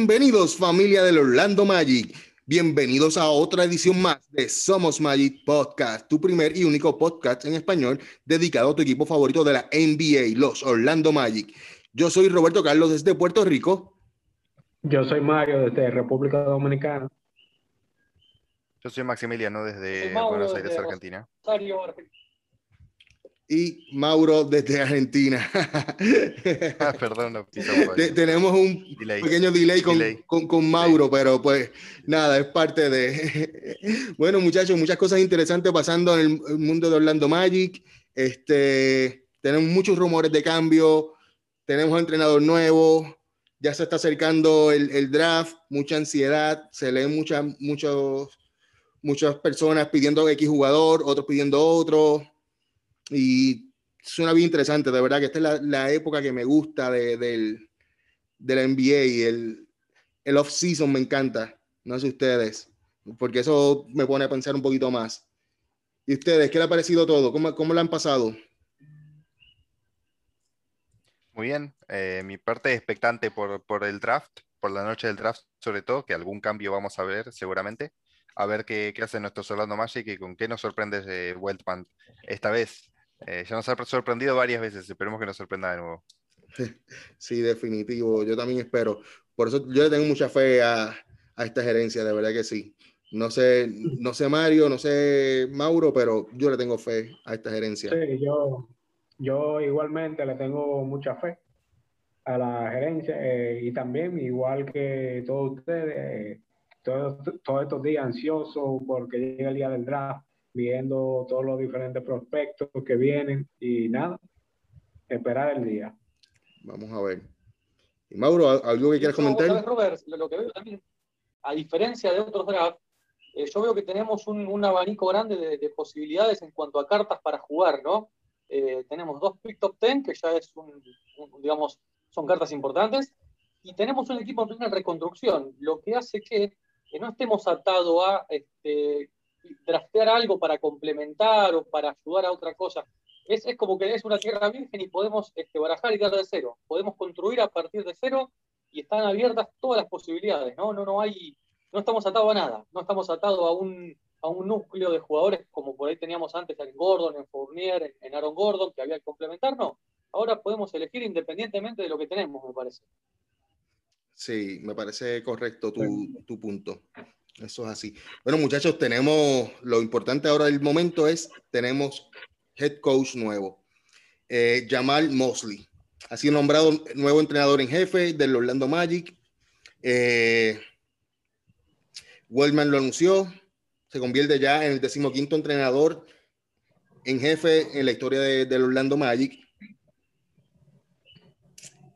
Bienvenidos familia del Orlando Magic. Bienvenidos a otra edición más de Somos Magic Podcast, tu primer y único podcast en español dedicado a tu equipo favorito de la NBA, los Orlando Magic. Yo soy Roberto Carlos desde Puerto Rico. Yo soy Mario desde República Dominicana. Yo soy Maximiliano desde Buenos Aires, Argentina y Mauro desde Argentina. ah, perdón, tenemos un pequeño delay, con, Con, Mauro, pero pues nada, es parte de... bueno, muchachos, muchas cosas interesantes pasando en el mundo de Orlando Magic. Este, tenemos muchos rumores de cambio, tenemos entrenador nuevo, ya se está acercando el, el draft, mucha ansiedad, se leen muchas, muchos, muchas personas pidiendo X jugador, otros pidiendo otro y suena bien interesante, de verdad que esta es la, época que me gusta de, del, la NBA y el, el off-season me encanta, no sé ustedes, porque eso me pone a pensar un poquito más. ¿Y ustedes, qué le ha parecido todo? ¿Cómo, cómo lo han pasado? Muy bien, eh, mi parte expectante por, por el draft, por la noche del draft sobre todo, que algún cambio vamos a ver seguramente a ver qué, qué hace nuestro Solano Magic y con qué nos sorprende ese Weltman esta vez. Eh, ya nos ha sorprendido varias veces, esperemos que nos sorprenda de nuevo. Sí, definitivo, yo también espero. Por eso yo le tengo mucha fe a, a esta gerencia, de verdad que sí. No sé, no sé Mario, no sé Mauro, pero yo le tengo fe a esta gerencia. Sí, yo, yo igualmente le tengo mucha fe a la gerencia eh, y también, igual que todos ustedes, eh, todos, todos estos días ansiosos porque llega el día del draft viendo todos los diferentes prospectos que vienen y nada, esperar el día. Vamos a ver. Y Mauro, ¿algo que quieras comentar? Robert, lo que veo también, a diferencia de otros drafts, eh, yo veo que tenemos un, un abanico grande de, posibilidades en cuanto a cartas para jugar, ¿no? Eh, tenemos dos pick top ten, que ya es un, digamos, son cartas importantes, y tenemos un equipo en plena reconstrucción, lo que hace que, que no estemos atados a este, draftear algo para complementar o para ayudar a otra cosa. Es, es como que es una tierra virgen y podemos este, barajar y dar de cero. Podemos construir a partir de cero y están abiertas todas las posibilidades, ¿no? No, no hay, no estamos atados a nada, no estamos atados a un, a un núcleo de jugadores como por ahí teníamos antes en Gordon, en Fournier, en, Aaron Gordon, que había que complementar, no. Ahora podemos elegir independientemente de lo que tenemos, me parece. Sí, me parece correcto tu, tu punto. Eso es así. Bueno, muchachos, tenemos lo importante ahora del momento es tenemos head coach nuevo, eh, Jamal Mosley. Ha sido nombrado nuevo entrenador en jefe del Orlando Magic. Eh, Wellman lo anunció. Se convierte ya en el decimoquinto entrenador en jefe en la historia del Orlando Magic.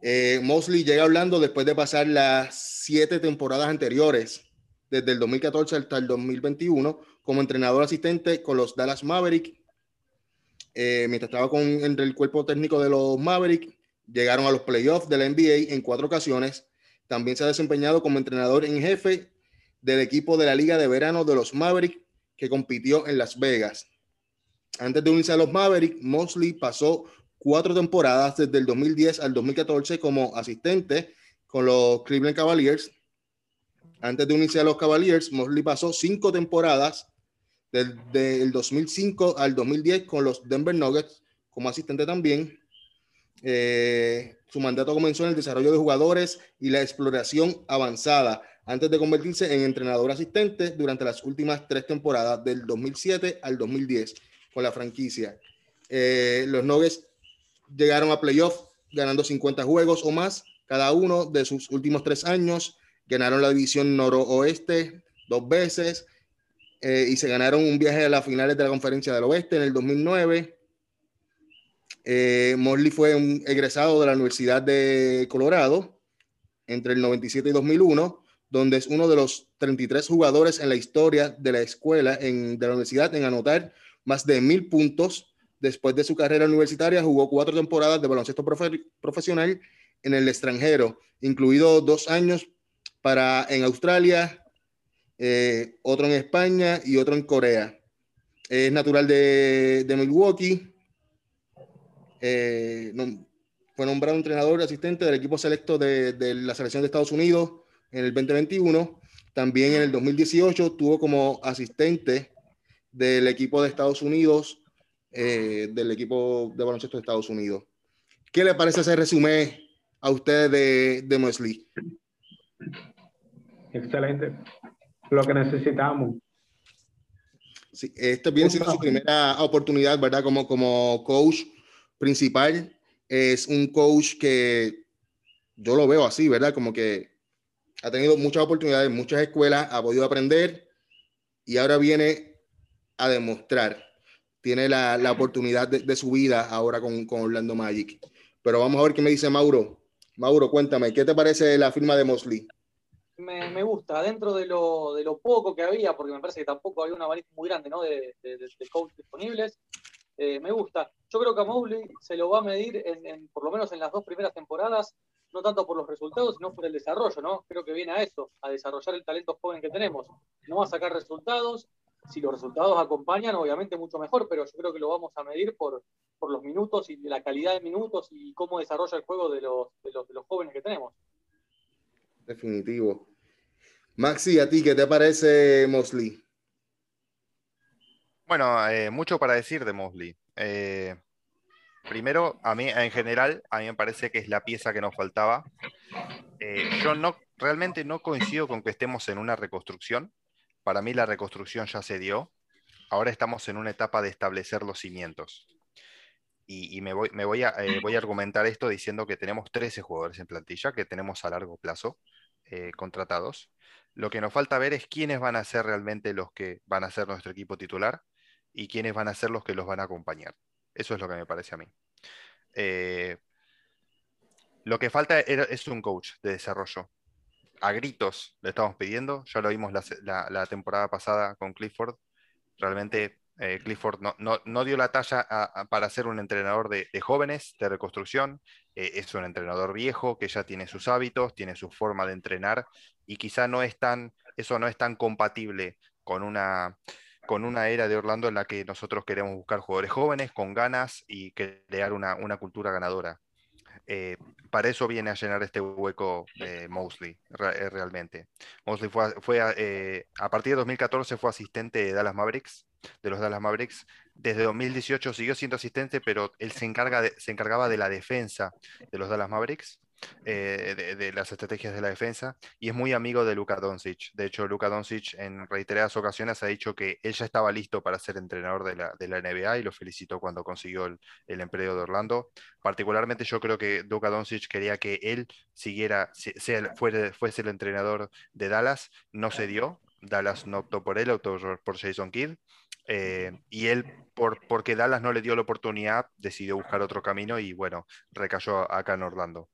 Eh, Mosley llega hablando después de pasar las siete temporadas anteriores desde el 2014 hasta el 2021 como entrenador asistente con los Dallas Mavericks. Eh, mientras estaba con, entre el cuerpo técnico de los Mavericks, llegaron a los playoffs de la NBA en cuatro ocasiones. También se ha desempeñado como entrenador en jefe del equipo de la Liga de Verano de los Mavericks que compitió en Las Vegas. Antes de unirse a los Mavericks, Mosley pasó cuatro temporadas desde el 2010 al 2014 como asistente con los Cleveland Cavaliers antes de unirse a los Cavaliers, Mosley pasó cinco temporadas desde el 2005 al 2010 con los Denver Nuggets como asistente también. Eh, su mandato comenzó en el desarrollo de jugadores y la exploración avanzada antes de convertirse en entrenador asistente durante las últimas tres temporadas del 2007 al 2010 con la franquicia. Eh, los Nuggets llegaron a playoff ganando 50 juegos o más cada uno de sus últimos tres años ganaron la división noroeste dos veces eh, y se ganaron un viaje a las finales de la conferencia del oeste en el 2009. Eh, Morley fue un egresado de la Universidad de Colorado entre el 97 y 2001, donde es uno de los 33 jugadores en la historia de la escuela en, de la universidad en anotar más de mil puntos. Después de su carrera universitaria, jugó cuatro temporadas de baloncesto profesional en el extranjero, incluido dos años para en Australia, eh, otro en España y otro en Corea. Es natural de, Milwaukee. Eh, fue nombrado entrenador asistente del equipo selecto de, la selección de Estados Unidos en el 2021. También en el 2018 tuvo como asistente del equipo de Estados Unidos, eh, del equipo de baloncesto de Estados Unidos. ¿Qué le parece ese resumen a ustedes de, de Mosley? Excelente. Lo que necesitamos. Sí, esto viene siendo su primera oportunidad, ¿verdad? Como, como coach principal. Es un coach que yo lo veo así, ¿verdad? Como que ha tenido muchas oportunidades, muchas escuelas, ha podido aprender y ahora viene a demostrar. Tiene la, la oportunidad de, de, su vida ahora con, con, Orlando Magic. Pero vamos a ver qué me dice Mauro. Mauro, cuéntame, ¿qué te parece la firma de Mosley? Me, gusta, dentro de lo, de lo, poco que había, porque me parece que tampoco había un abanico muy grande ¿no? de, de, de coaches disponibles, eh, me gusta. Yo creo que a se lo va a medir, en, por lo menos en las dos primeras temporadas, no tanto por los resultados, sino por el desarrollo, ¿no? Creo que viene a eso, a desarrollar el talento joven que tenemos. No va a sacar resultados, si los resultados acompañan, obviamente mucho mejor, pero yo creo que lo vamos a medir por, por los minutos y la calidad de minutos y cómo desarrolla el juego de los, de los, de los jóvenes que tenemos. Definitivo. Maxi, ¿a ti qué te parece Mosley? Bueno, eh, mucho para decir de Mosley. Eh, primero, a mí en general, a mí me parece que es la pieza que nos faltaba. Eh, yo no, realmente no coincido con que estemos en una reconstrucción. Para mí la reconstrucción ya se dio. Ahora estamos en una etapa de establecer los cimientos. Y, me, voy, me voy, a, eh, voy, a, argumentar esto diciendo que tenemos 13 jugadores en plantilla que tenemos a largo plazo eh, contratados. Lo que nos falta ver es quiénes van a ser realmente los que van a ser nuestro equipo titular y quiénes van a ser los que los van a acompañar. Eso es lo que me parece a mí. Eh, lo que falta es un coach de desarrollo. A gritos le estamos pidiendo, ya lo vimos la, la temporada pasada con Clifford. Realmente eh, Clifford no, no, no, dio la talla para ser un entrenador de, jóvenes, de reconstrucción. Eh, es un entrenador viejo que ya tiene sus hábitos, tiene su forma de entrenar y quizá no es tan, eso no es tan compatible con una, con una era de Orlando en la que nosotros queremos buscar jugadores jóvenes con ganas y crear una, una cultura ganadora. Eh, para eso viene a llenar este hueco eh, Mosley, re realmente. Mosley fue, fue a partir de 2014 fue asistente de Dallas Mavericks, de los Dallas Mavericks. Desde 2018 siguió siendo asistente, pero él se, encarga se encargaba de la defensa de los Dallas Mavericks. Eh, de, de, las estrategias de la defensa y es muy amigo de Luka Doncic. De hecho, Luka Doncic en reiteradas ocasiones ha dicho que él ya estaba listo para ser entrenador de la, de la NBA y lo felicitó cuando consiguió el, el, empleo de Orlando. Particularmente yo creo que Luka Doncic quería que él siguiera, sea, fuera, fuese el entrenador de Dallas, no se dio. Dallas no optó por él, optó por Jason Kidd. Eh, y él, por, porque Dallas no le dio la oportunidad, decidió buscar otro camino y bueno, recayó acá en Orlando.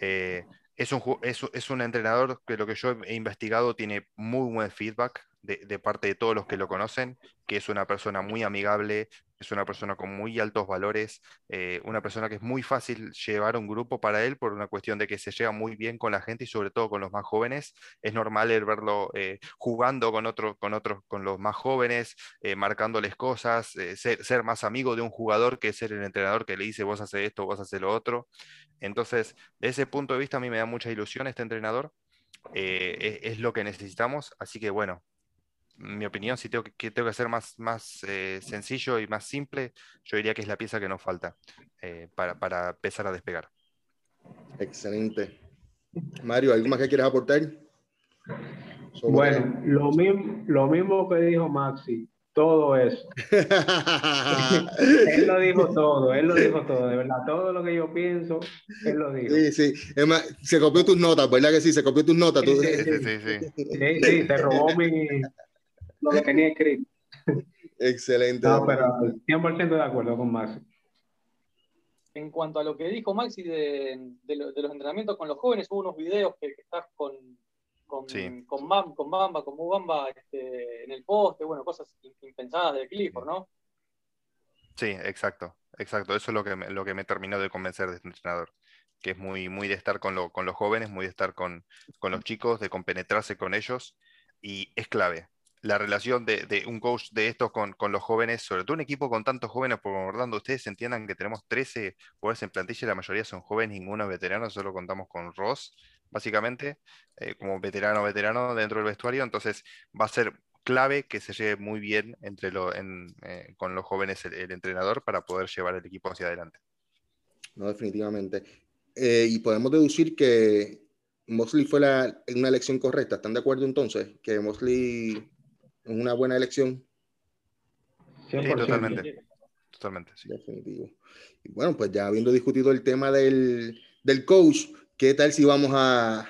Eh, es, un, es, un entrenador que lo que yo he investigado tiene muy buen feedback de, de, parte de todos los que lo conocen, que es una persona muy amigable, es una persona con muy altos valores, eh, una persona que es muy fácil llevar un grupo para él por una cuestión de que se lleva muy bien con la gente y sobre todo con los más jóvenes. Es normal verlo eh, jugando con otros, con otros, con los más jóvenes, eh, marcándoles cosas, eh, ser, más amigo de un jugador que ser el entrenador que le dice vos haces esto, vos haces lo otro. Entonces, de ese punto de vista a mí me da mucha ilusión este entrenador. Es lo que necesitamos, así que bueno, mi opinión, si tengo que, que tengo que ser más, más eh, sencillo y más simple, yo diría que es la pieza que nos falta eh, para, para, empezar a despegar. Excelente. Mario, ¿algo más que quieras aportar? Sobre... Bueno, lo mismo, lo mismo que dijo Maxi, todo eso. él lo dijo todo, él lo dijo todo, de verdad, todo lo que yo pienso, él lo dijo. Sí, sí, es más, se copió tus notas, ¿verdad que sí? Se copió tus notas. Sí, sí, sí, sí, sí. sí, sí se robó mi, lo que tenía escrito. Excelente. No, pero 100% de acuerdo con Maxi. En cuanto a lo que dijo Maxi de, de, lo, de los entrenamientos con los jóvenes, hubo unos videos que, que estás con, con, sí. con, Bam, con Bamba, con Mubamba este, en el poste, bueno, cosas impensadas de Clifford, ¿no? Sí, exacto, exacto. Eso es lo que me, lo que me terminó de convencer de este entrenador, que es muy, muy de estar con, lo, con los jóvenes, muy de estar con, con los chicos, de compenetrarse con ellos, y es clave la relación de, un coach de estos con, con, los jóvenes, sobre todo un equipo con tantos jóvenes, por Orlando, ustedes entiendan que tenemos 13 jugadores en plantilla, la mayoría son jóvenes, ninguno es veterano, solo contamos con Ross, básicamente, eh, como veterano veterano dentro del vestuario, entonces va a ser clave que se lleve muy bien entre eh, con los jóvenes el, entrenador para poder llevar el equipo hacia adelante. No, definitivamente. Eh, y podemos deducir que Mosley fue la, una elección correcta. ¿Están de acuerdo entonces? Que Mosley es una buena elección. Sí, totalmente. Totalmente, sí. Definitivo. Y bueno, pues ya habiendo discutido el tema del, del coach, ¿qué tal si vamos a,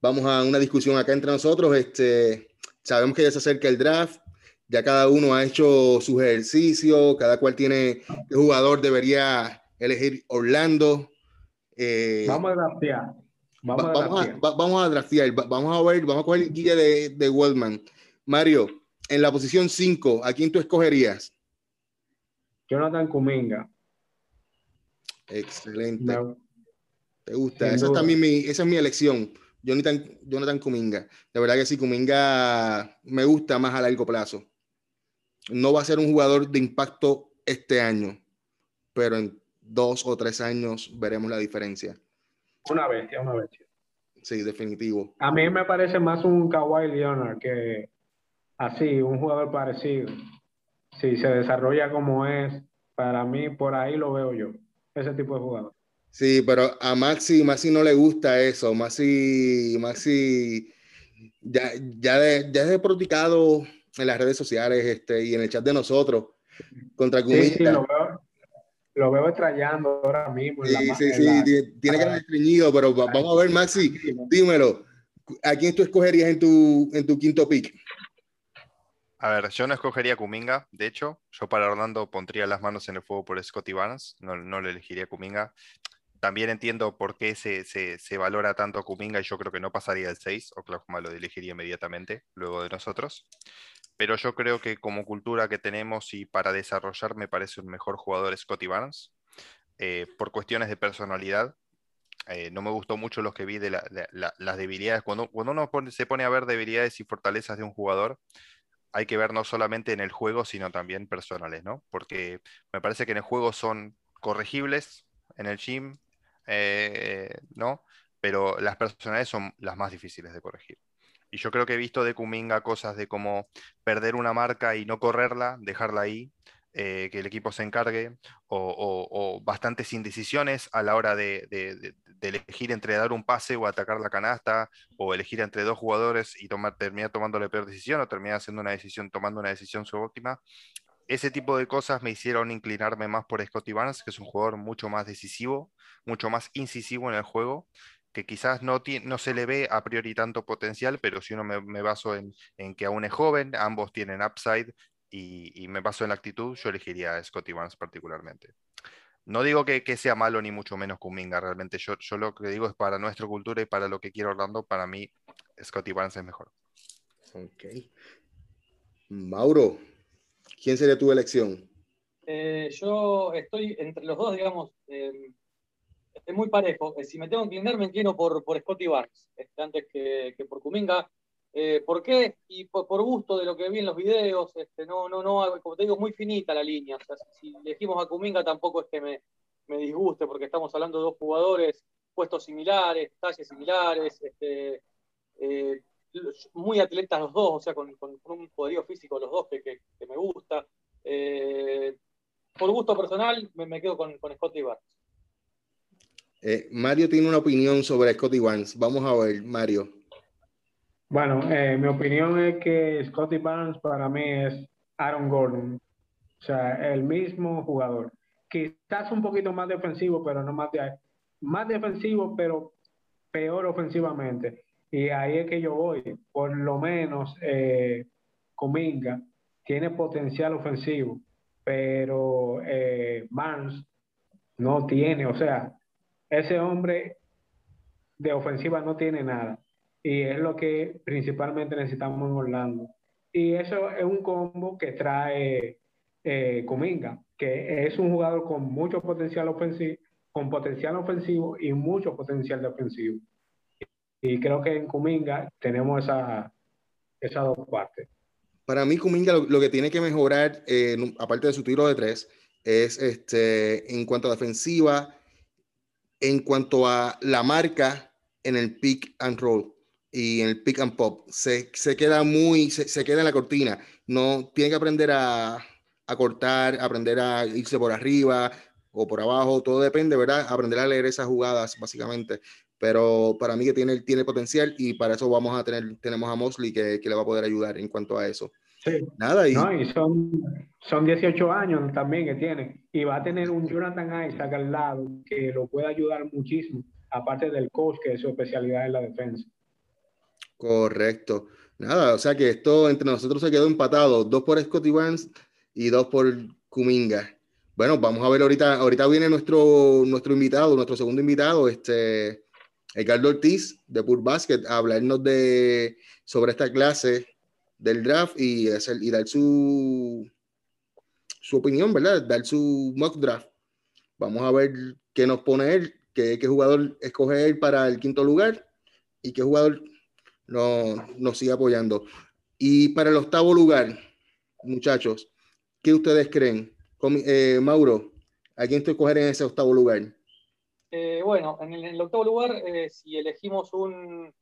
vamos a una discusión acá entre nosotros? Este, sabemos que ya se acerca el draft, ya cada uno ha hecho sus ejercicios, cada cual tiene qué jugador debería elegir Orlando. Eh, vamos a draftear. Vamos, a, vamos, a, draftear. Vamos a ver, vamos a coger el guía de, de Waldman. Mario, en la posición 5, ¿a quién tú escogerías? Jonathan Kuminga. Excelente. ¿Te gusta? Esa, es también mi, esa es mi elección. Jonathan, Jonathan Kuminga. De verdad que sí, Kuminga me gusta más a largo plazo. No va a ser un jugador de impacto este año, pero en dos o tres años veremos la diferencia. Una bestia, una bestia. Sí, definitivo. A mí me parece más un Kawhi Leonard que así, un jugador parecido. Si se desarrolla como es, para mí por ahí lo veo yo, ese tipo de jugador. Sí, pero a Maxi, Maxi no le gusta eso. Maxi, Maxi ya, ya, de, ya es practicado en las redes sociales este, y en el chat de nosotros contra Sí, sí, lo veo, lo veo extrañando ahora mismo. Sí, sí, sí, tiene que estar estreñido, pero vamos a ver, Maxi, dímelo. ¿A quién tú escogerías en tu, en tu quinto pick? A ver, yo no escogería Kuminga, de hecho, yo para Orlando pondría las manos en el fuego por Scotty Barnes, no, no le elegiría Kuminga también entiendo por qué se, se, valora tanto a Kuminga y yo creo que no pasaría el 6. Oklahoma lo elegiría inmediatamente luego de nosotros. Pero yo creo que como cultura que tenemos y para desarrollar me parece un mejor jugador Scotty Barnes. Eh, por cuestiones de personalidad, eh, no me gustó mucho los que vi de, las debilidades. Cuando, cuando uno se pone a ver debilidades y fortalezas de un jugador, hay que ver no solamente en el juego, sino también personales, ¿no? Porque me parece que en el juego son corregibles en el gym, eh, ¿no? Pero las personalidades son las más difíciles de corregir. Y yo creo que he visto de Kuminga cosas de como perder una marca y no correrla, dejarla ahí, eh, que el equipo se encargue, o, bastantes indecisiones a la hora de, elegir entre dar un pase o atacar la canasta, o elegir entre dos jugadores y tomar, terminar tomando la peor decisión, o terminar haciendo una decisión, tomando una decisión subóptima ese tipo de cosas me hicieron inclinarme más por Scotty Barnes, que es un jugador mucho más decisivo, mucho más incisivo en el juego, que quizás no, se le ve a priori tanto potencial, pero si uno me, baso en, que aún es joven, ambos tienen upside y, me baso en la actitud, yo elegiría a Scotty Barnes particularmente. No digo que, sea malo ni mucho menos Kuminga, realmente yo, yo lo que digo es para nuestra cultura y para lo que quiero Orlando, para mí Scotty Barnes es mejor. Ok. Mauro, ¿Quién sería tu elección? Eh, yo estoy entre los dos, digamos, eh, es muy parejo. Eh, si me tengo que inclinar, me inclino por, por Scotty Barnes, este, antes que, por Kuminga. ¿Por qué? Y por, gusto de lo que vi en los videos, este, no, no, no, como te digo, muy finita la línea. Si, elegimos a Kuminga tampoco es que me, disguste, porque estamos hablando de dos jugadores, puestos similares, talles similares, este, muy atletas los dos, o sea, con, un poderío físico los dos que, me gusta. Eh, por gusto personal, me, quedo con, Scotty Barnes. Eh, Mario tiene una opinión sobre Scotty Barnes. Vamos a ver, Mario. Bueno, eh, mi opinión es que Scotty Barnes para mí es Aaron Gordon. O sea, el mismo jugador. Quizás un poquito más defensivo, pero no más de más defensivo, pero peor ofensivamente. Y ahí es que yo voy. Por lo menos eh, Cominga tiene potencial ofensivo, pero eh, no tiene. O sea, ese hombre de ofensiva no tiene nada. Y es lo que principalmente necesitamos en Orlando. Y eso es un combo que trae eh, Cominga, que es un jugador con mucho potencial ofensivo, con potencial ofensivo y mucho potencial defensivo. Y creo que en Kuminga tenemos esa, esas dos partes. Para mí, Kuminga lo, que tiene que mejorar, eh, aparte de su tiro de tres, es este, en cuanto a defensiva, en cuanto a la marca en el pick and roll y en el pick and pop. Se, se queda muy, se, se, queda en la cortina. No tiene que aprender a, a, cortar, aprender a irse por arriba o por abajo, todo depende, ¿verdad? Aprender a leer esas jugadas, básicamente. Pero para mí que tiene, tiene potencial y para eso vamos a tener, tenemos a Mosley que, que le va a poder ayudar en cuanto a eso. Sí. Nada, y, no, y son, son 18 años también que tiene. Y va a tener un Jonathan Isaac al lado que lo puede ayudar muchísimo, aparte del coach, que es su especialidad en la defensa. Correcto. Nada, o sea que esto entre nosotros se quedó empatado, dos por Scotty Barnes y dos por Kuminga. Bueno, vamos a ver ahorita, ahorita viene nuestro, nuestro invitado, nuestro segundo invitado, este, Edgardo Ortiz de Pur Basket, a hablarnos de, sobre esta clase del draft y, hacer, y dar su, su opinión, ¿verdad? Dar su mock draft. Vamos a ver qué nos pone él, qué, qué jugador escoge él para el quinto lugar y qué jugador nos sigue apoyando. Y para el octavo lugar, muchachos, ¿qué ustedes creen? Eh, Mauro, ¿a quién estoy coger en ese octavo lugar? Eh, bueno, en el, octavo lugar, eh, si elegimos un,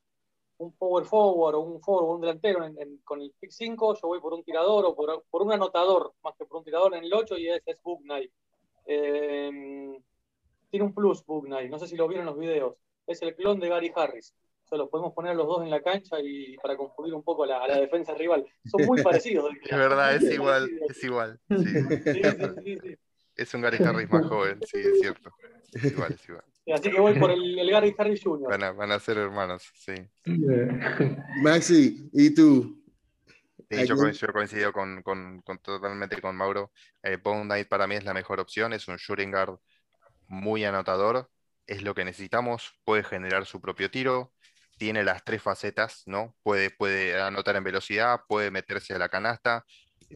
un, power forward o un forward, un delantero con el pick 5, yo voy por un tirador o por, por, un anotador, más que por un tirador en el 8, y ese es Knight. tiene un plus Knight, no sé si lo vieron en los videos. Es el clon de Gary Harris sea, los podemos poner los dos en la cancha y para confundir un poco a la, la defensa rival. Son muy parecidos. Es verdad, es igual, es igual. es un Gary Harris más joven, sí, es cierto. Es igual, es igual. Así que voy por el, el Gary Harris Jr. Van a, van a, ser hermanos, sí. Maxi, ¿y tú? yo, coincido, coincido con, con, con, totalmente con Mauro. Eh, Bone Knight para mí es la mejor opción, es un shooting guard muy anotador, es lo que necesitamos, puede generar su propio tiro, tiene las tres facetas, ¿no? Puede, puede anotar en velocidad, puede meterse a la canasta,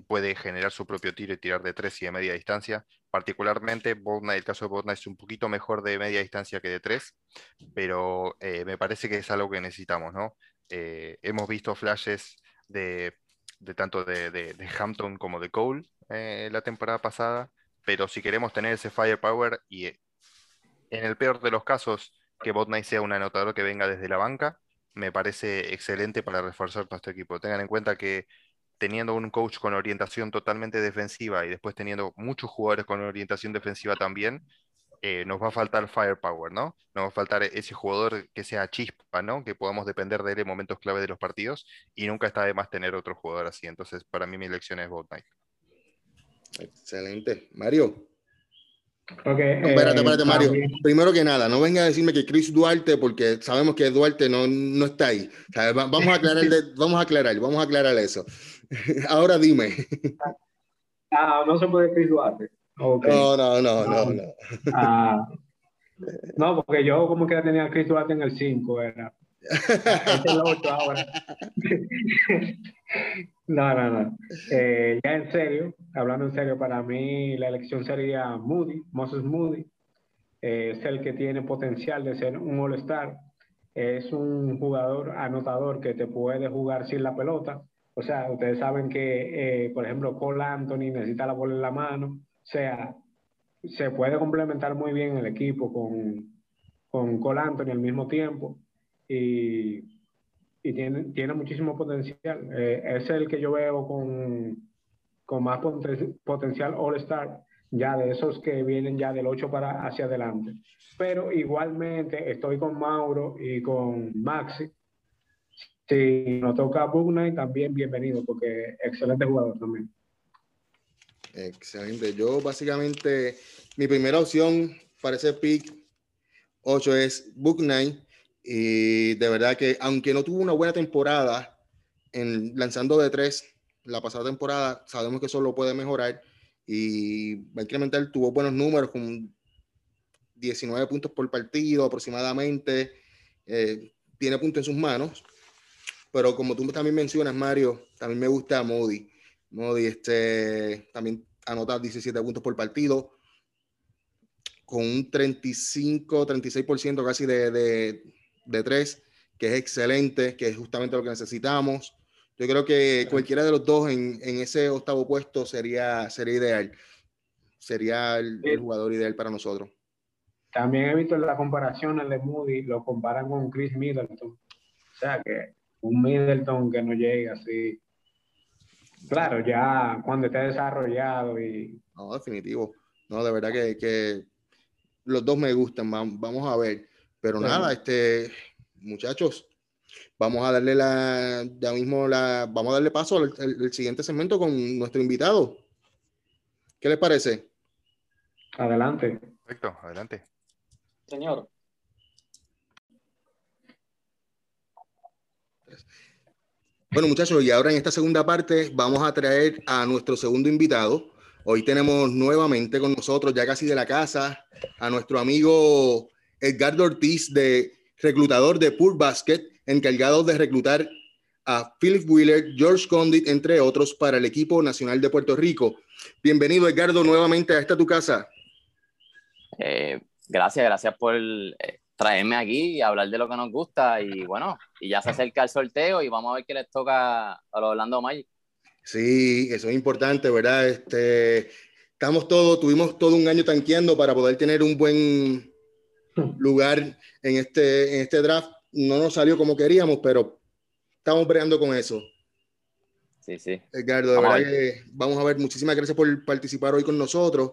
puede generar su propio tiro y tirar de tres y de media distancia. Particularmente, el caso de Botna es un poquito mejor de media distancia que de tres, pero eh, me parece que es algo que necesitamos, ¿no? Eh, hemos visto flashes de, tanto de, Hampton como de Cole eh, la temporada pasada, pero si queremos tener ese firepower y en el peor de los casos que Botnight sea un anotador que venga desde la banca, me parece excelente para reforzar nuestro equipo. Tengan en cuenta que teniendo un coach con orientación totalmente defensiva y después teniendo muchos jugadores con orientación defensiva también, eh, nos va a faltar firepower, ¿no? Nos va a faltar ese jugador que sea chispa, ¿no? Que podamos depender de él en momentos clave de los partidos y nunca está de más tener otro jugador así. Entonces, para mí mi elección es Bot Excelente. Mario. Okay, espérate, espérate, eh, Mario. Primero que nada, no venga a decirme que Chris Duarte, porque sabemos que Duarte no, no está ahí. vamos, a aclarar, vamos a aclarar, vamos a aclarar eso. Ahora dime. Ah, no se puede Chris Duarte. No, no, no, no, no. Ah, no, porque yo como que tenía a Chris Duarte en el 5, era. Este ahora. no, no, no. Eh, ya en serio, hablando en serio, para mí la elección sería Moody, Moses Moody. Eh, es el que tiene potencial de ser un All-Star. Es un jugador anotador que te puede jugar sin la pelota. O sea, ustedes saben que, eh, por ejemplo, Cole Anthony necesita la bola en la mano. O sea, se puede complementar muy bien el equipo con, con Cole Anthony al mismo tiempo y, y tiene, tiene muchísimo potencial. Eh, es el que yo veo con, con más potencial All-Star, ya de esos que vienen ya del 8 para hacia adelante. Pero igualmente estoy con Mauro y con Maxi. Si nos toca Bugnay, también bienvenido, porque excelente jugador también. Excelente. Yo básicamente, mi primera opción para ese pick 8 es Book y de verdad que, aunque no tuvo una buena temporada en lanzando de tres la pasada temporada, sabemos que eso lo puede mejorar y va a incrementar. Tuvo buenos números con 19 puntos por partido aproximadamente. Eh, tiene puntos en sus manos. Pero como tú también mencionas, Mario, también me gusta Modi. Modi este, también anota 17 puntos por partido con un 35, 36% casi de, de tres, que es excelente, que es justamente lo que necesitamos. Yo creo que cualquiera de los dos en, en ese octavo puesto sería, sería ideal. Sería el, jugador ideal para nosotros. también he visto la comparación de Moody, lo comparan con Chris Middleton. O sea que un Middleton que no llega así. Claro, ya cuando esté desarrollado y. No, definitivo. No, de verdad que, que los dos me gustan. Vamos a ver. Pero nada, este, muchachos, vamos a darle la, ya mismo la, vamos a darle paso al, siguiente segmento con nuestro invitado. ¿Qué les parece? Adelante. Perfecto, adelante. Señor. Bueno, muchachos, y ahora en esta segunda parte vamos a traer a nuestro segundo invitado. Hoy tenemos nuevamente con nosotros, ya casi de la casa, a nuestro amigo Edgardo Ortiz, de reclutador de Pure Basket, encargado de reclutar a Philip Wheeler, George Condit, entre otros, para el equipo nacional de Puerto Rico. Bienvenido, Edgardo, nuevamente a esta tu casa. Eh, gracias, gracias por eh, traerme aquí y hablar de lo que nos gusta. Y bueno, y ya se acerca el sorteo y vamos a ver qué les toca a los Orlando Magic. Sí, eso es importante, ¿verdad? Este, estamos todos, tuvimos todo un año tanqueando para poder tener un buen lugar en este, en este draft. No nos salió como queríamos, pero estamos breando con eso. Sí, sí. Edgardo, de verdad que vamos a ver. Muchísimas gracias por participar hoy con nosotros.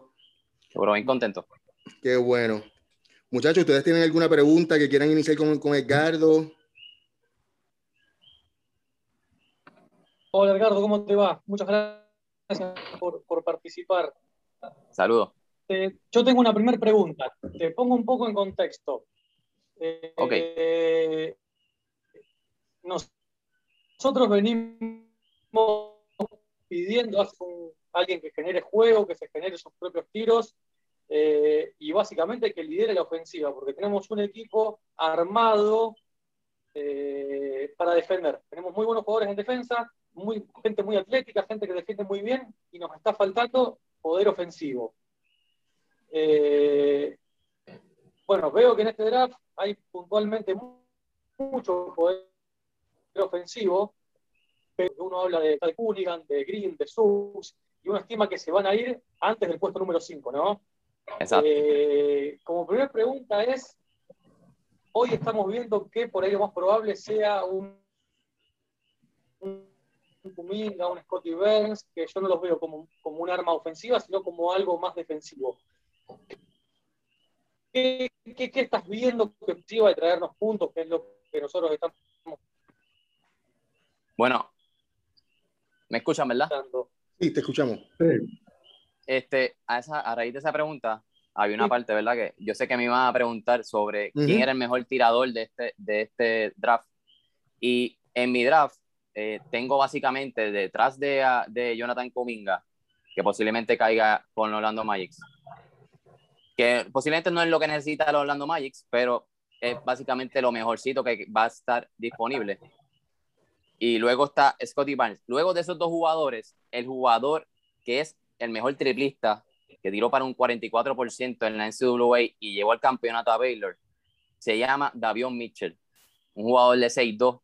Seguro, bien contento. Qué bueno. Muchachos, ¿ustedes tienen alguna pregunta que quieran iniciar con, con Edgardo? Hola Edgardo, ¿cómo te va? Muchas gracias por, por participar. Saludos. Yo tengo una primera pregunta. Te pongo un poco en contexto. Eh, ok. nosotros venimos pidiendo a alguien que genere juego, que se genere sus propios tiros eh, y básicamente que lidere la ofensiva, porque tenemos un equipo armado eh, para defender. Tenemos muy buenos jugadores en defensa, muy, gente muy atlética, gente que defiende muy bien y nos está faltando poder ofensivo. Eh, bueno, veo que en este draft hay puntualmente mucho poder ofensivo, pero uno habla de Tal de Green, de Sus, y uno estima que se van a ir antes del puesto número 5, ¿no? Eh, como primera pregunta es, hoy estamos viendo que por ahí lo más probable sea un, un Kuminga, un Scotty Burns, que yo no los veo como, como un arma ofensiva, sino como algo más defensivo. ¿Qué, qué, qué estás viendo que va a traernos puntos, que es lo que nosotros estamos... Bueno, ¿me escuchan, verdad? Sí, te escuchamos. Sí. Este, a, esa, a raíz de esa pregunta, había una parte, ¿verdad? Que yo sé que me iban a preguntar sobre quién era el mejor tirador de este, de este draft. Y en mi draft eh, tengo básicamente detrás de, de Jonathan Cominga, que posiblemente caiga con Orlando Magic. Que posiblemente no es lo que necesita el Orlando Magic, pero es básicamente lo mejorcito que va a estar disponible. Y luego está Scotty Barnes. Luego de esos dos jugadores, el jugador que es el mejor triplista que tiró para un 44% en la NCAA y llevó al campeonato a Baylor, se llama Davion Mitchell, un jugador de 6'2".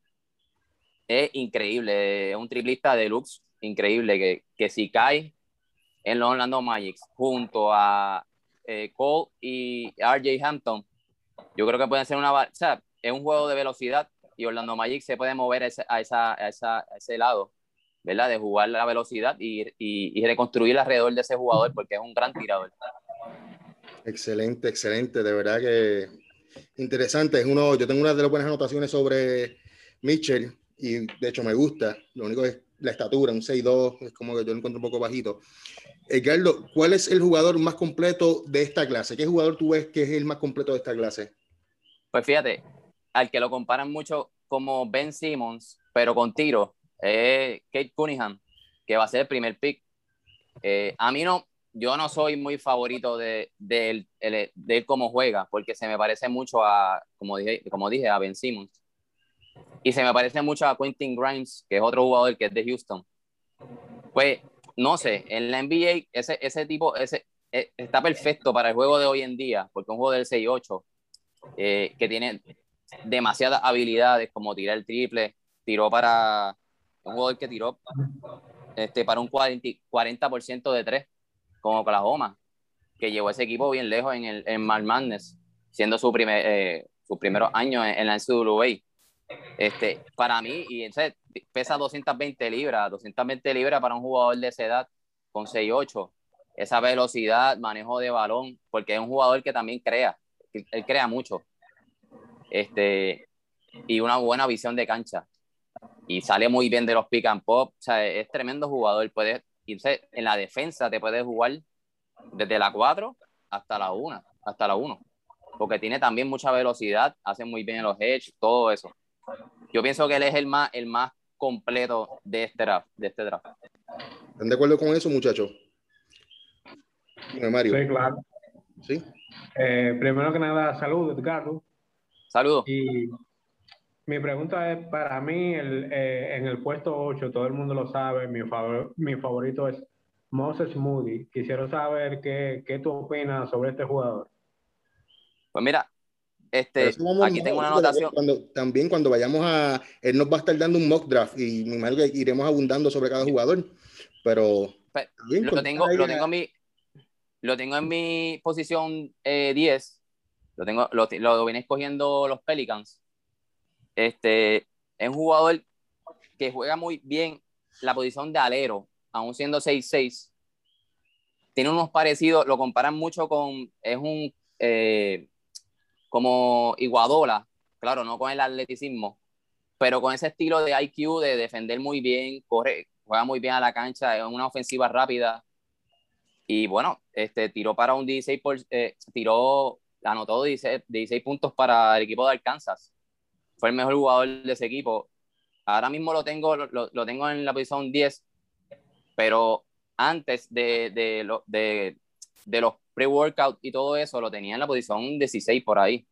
Es increíble, es un triplista de lux increíble que, que si cae en los Orlando Magic junto a eh, Cole y RJ Hampton, yo creo que pueden ser una... O sea, es un juego de velocidad y Orlando Magic se puede mover a, esa, a, esa, a ese lado ¿verdad? De jugar la velocidad y, y, reconstruir alrededor de ese jugador porque es un gran tirador. Excelente, excelente, de verdad que interesante. Es uno, yo tengo una de las buenas anotaciones sobre Mitchell y de hecho me gusta. Lo único es la estatura, un 6'2, es como que yo lo encuentro un poco bajito. Edgardo, ¿cuál es el jugador más completo de esta clase? ¿Qué jugador tú ves que es el más completo de esta clase? Pues fíjate, al que lo comparan mucho como Ben Simmons, pero con tiro, es Kate Cunningham, que va a ser el primer pick. Eh, a mí no, yo no soy muy favorito de, de, él, de, cómo juega, porque se me parece mucho a, como dije, como dije, a Ben Simmons. Y se me parece mucho a Quentin Grimes, que es otro jugador que es de Houston. Pues, no sé, en la NBA ese, ese tipo ese, eh, está perfecto para el juego de hoy en día, porque un juego del 6-8, eh, que tiene demasiadas habilidades como tirar el triple, tiró para un jugador que tiró este, para un 40%, de tres, como Oklahoma, que llevó ese equipo bien lejos en el en Mar Madness. siendo su primer, eh, sus primeros años en, la NCAA. Este, para mí, y entonces, pesa 220 libras, 220 libras para un jugador de esa edad con 6'8", esa velocidad, manejo de balón, porque es un jugador que también crea, él crea mucho. Este, y una buena visión de cancha. Y sale muy bien de los pick and pop, o sea, es tremendo jugador, puede irse en la defensa, te puede jugar desde la 4 hasta la 1, hasta la 1, porque tiene también mucha velocidad, hace muy bien los edge, todo eso. Yo pienso que él es el más, el más completo de este draft. De este draft. ¿Están de acuerdo con eso, muchachos? Mario. Sí, claro. ¿Sí? Eh, primero que nada, saludos, Edgardo. Saludos. Y mi pregunta es, para mí, el, eh, en el puesto 8, todo el mundo lo sabe, mi, favor, mi favorito es Moses Moody. Quisiera saber qué, qué tú opinas sobre este jugador. Pues mira, este, aquí tengo una anotación. Cuando, también cuando vayamos a, él nos va a estar dando un mock draft y me imagino que iremos abundando sobre cada jugador, pero... Pues, lo, tengo, lo, tengo en mi, lo tengo en mi posición 10, eh, lo, tengo, lo, lo viene escogiendo los Pelicans. Este, es un jugador que juega muy bien la posición de alero, aún siendo 6'6". Tiene unos parecidos, lo comparan mucho con, es un... Eh, como Iguadola, claro, no con el atleticismo, pero con ese estilo de IQ de defender muy bien, corre, juega muy bien a la cancha, es una ofensiva rápida. Y bueno, este, tiró para un 16, por, eh, tiró, anotó 16, 16 puntos para el equipo de Arkansas. Fue el mejor jugador de ese equipo. Ahora mismo lo tengo, lo, lo tengo en la posición 10, pero antes de, de, de, de los pre-workout y todo eso, lo tenía en la posición 16 por ahí.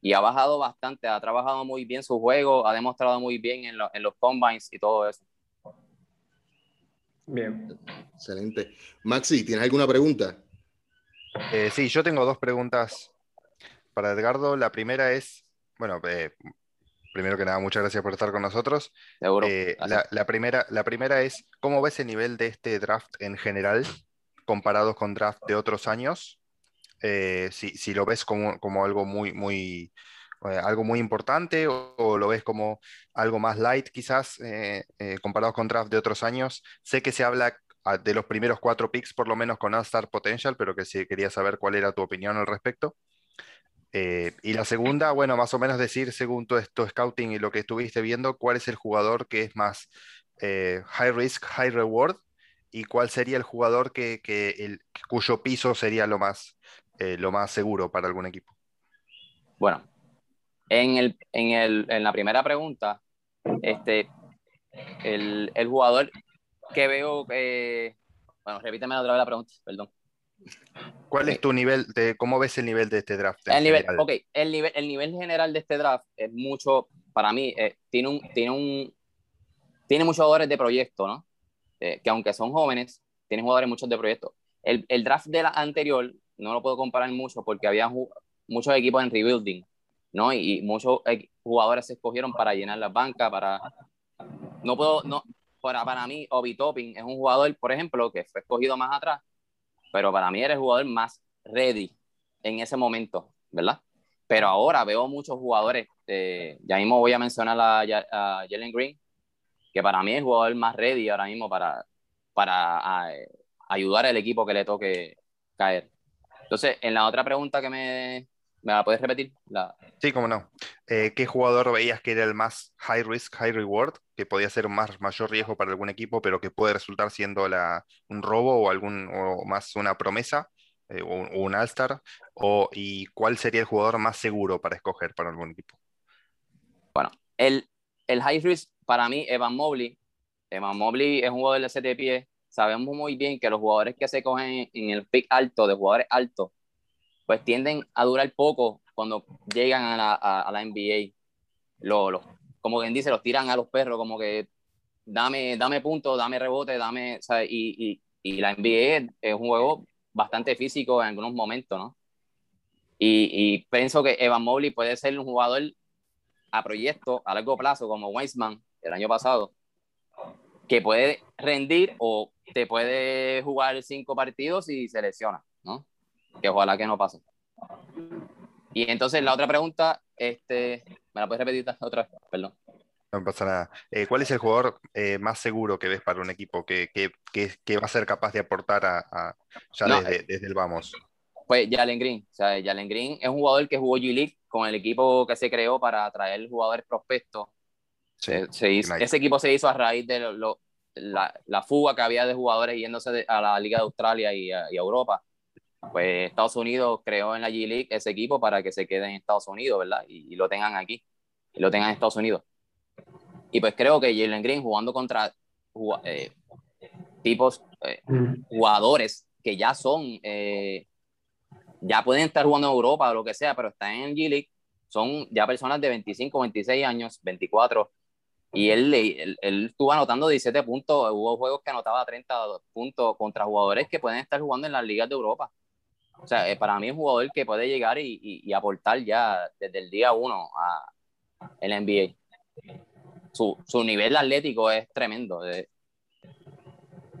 Y ha bajado bastante, ha trabajado muy bien su juego, ha demostrado muy bien en, en los combines y todo eso. Bien. Excelente. Maxi, ¿tienes alguna pregunta? Eh, sí, yo tengo dos preguntas para Edgardo. La primera es, bueno, eh, primero que nada, muchas gracias por estar con nosotros. Eh, la, la, primera, la primera es, ¿cómo ves el nivel de este draft en general? Comparados con draft de otros años. Eh, si, lo ves como, algo muy, muy, eh, algo muy importante o, lo ves como algo más light quizás eh, comparado con draft de otros años. Sé que se habla de los primeros cuatro picks por lo menos con All-Star Potential, pero que sí quería saber cuál era tu opinión al respecto. y la segunda, bueno, más o menos decir, según tu, tu, scouting y lo que estuviste viendo, cuál es el jugador que es más high risk, high reward y cuál sería el jugador que, el, cuyo piso sería lo más, eh, lo más seguro para algún equipo. Bueno, en, el, en, el, en la primera pregunta, este, el, el jugador que veo que... Bueno, repíteme otra vez la pregunta, perdón. ¿Cuál es tu nivel de cómo ves el nivel de este draft? El nivel, ok, el nivel, el nivel general de este draft es mucho, para mí, eh, tiene un, tiene un, tiene muchos jugadores de proyecto, ¿no? Eh, que aunque son jóvenes, tienen jugadores muchos de proyecto. El, el, draft de la anterior no lo puedo comparar mucho porque había muchos equipos en rebuilding, ¿no? Y, muchos jugadores se escogieron para llenar las bancas, para... No puedo, no, para, para mí, Obi Topping es un jugador, por ejemplo, que fue escogido más atrás, pero para mí era el jugador más ready en ese momento, ¿verdad? Pero ahora veo muchos jugadores, eh, ya mismo voy a mencionar a, a Jalen Green, que para mí es el jugador más ready ahora mismo para, para ayudar al equipo que le toque caer. Entonces, en la otra pregunta que me, ¿Me la puedes repetir? La... Sí, cómo no. Eh, ¿Qué jugador veías que era el más high risk, high reward? Que podía ser más mayor riesgo para algún equipo, pero que puede resultar siendo la, un robo o algún o más una promesa eh, o, un All-Star. ¿Y cuál sería el jugador más seguro para escoger para algún equipo? Bueno, el, el high risk para mí, Evan Mobley, Evan Mobley es un jugador de 7 pies. Sabemos muy bien que los jugadores que se cogen en el pick alto, de jugadores altos, pues tienden a durar poco cuando llegan a la, a, la NBA. Lo, como quien dice, los tiran a los perros, como que dame, dame puntos, dame rebote, dame. Y, y, y, la NBA es un juego bastante físico en algunos momentos, ¿no? Y, y pienso que Evan Mobley puede ser un jugador a proyecto a largo plazo como Weissman el año pasado, que puede rendir o te puede jugar cinco partidos y se lesiona, ¿no? Que ojalá que no pase. Y entonces la otra pregunta, este, ¿me la puedes repetir otra vez? Perdón. No pasa nada. Eh, ¿Cuál es el jugador eh, más seguro que ves para un equipo que, que, que, va a ser capaz de aportar a, ya desde, desde, el vamos? Pues Jalen Green. O sea, Jalen Green es un jugador que jugó G-League con el equipo que se creó para atraer jugadores prospectos. Se, ese equipo se hizo a raíz de lo, la, la, fuga que había de jugadores yéndose a la Liga de Australia y a, Europa. Pues Estados Unidos creó en la G-League ese equipo para que se quede en Estados Unidos, ¿verdad? Y, lo tengan aquí, y lo tengan en Estados Unidos. Y pues creo que Jalen Green jugando contra eh, tipos, eh, mm. jugadores que ya son eh, ya pueden estar jugando en Europa o lo que sea, pero están en G-League, son ya personas de 25, 26 años, 24, y él, él, él, estuvo anotando 17 puntos, hubo juegos que anotaba 30 puntos contra jugadores que pueden estar jugando en las ligas de Europa. O sea, eh, para mí es un jugador que puede llegar y, y, aportar ya desde el día uno a el NBA. Su, su nivel atlético es tremendo. Eh.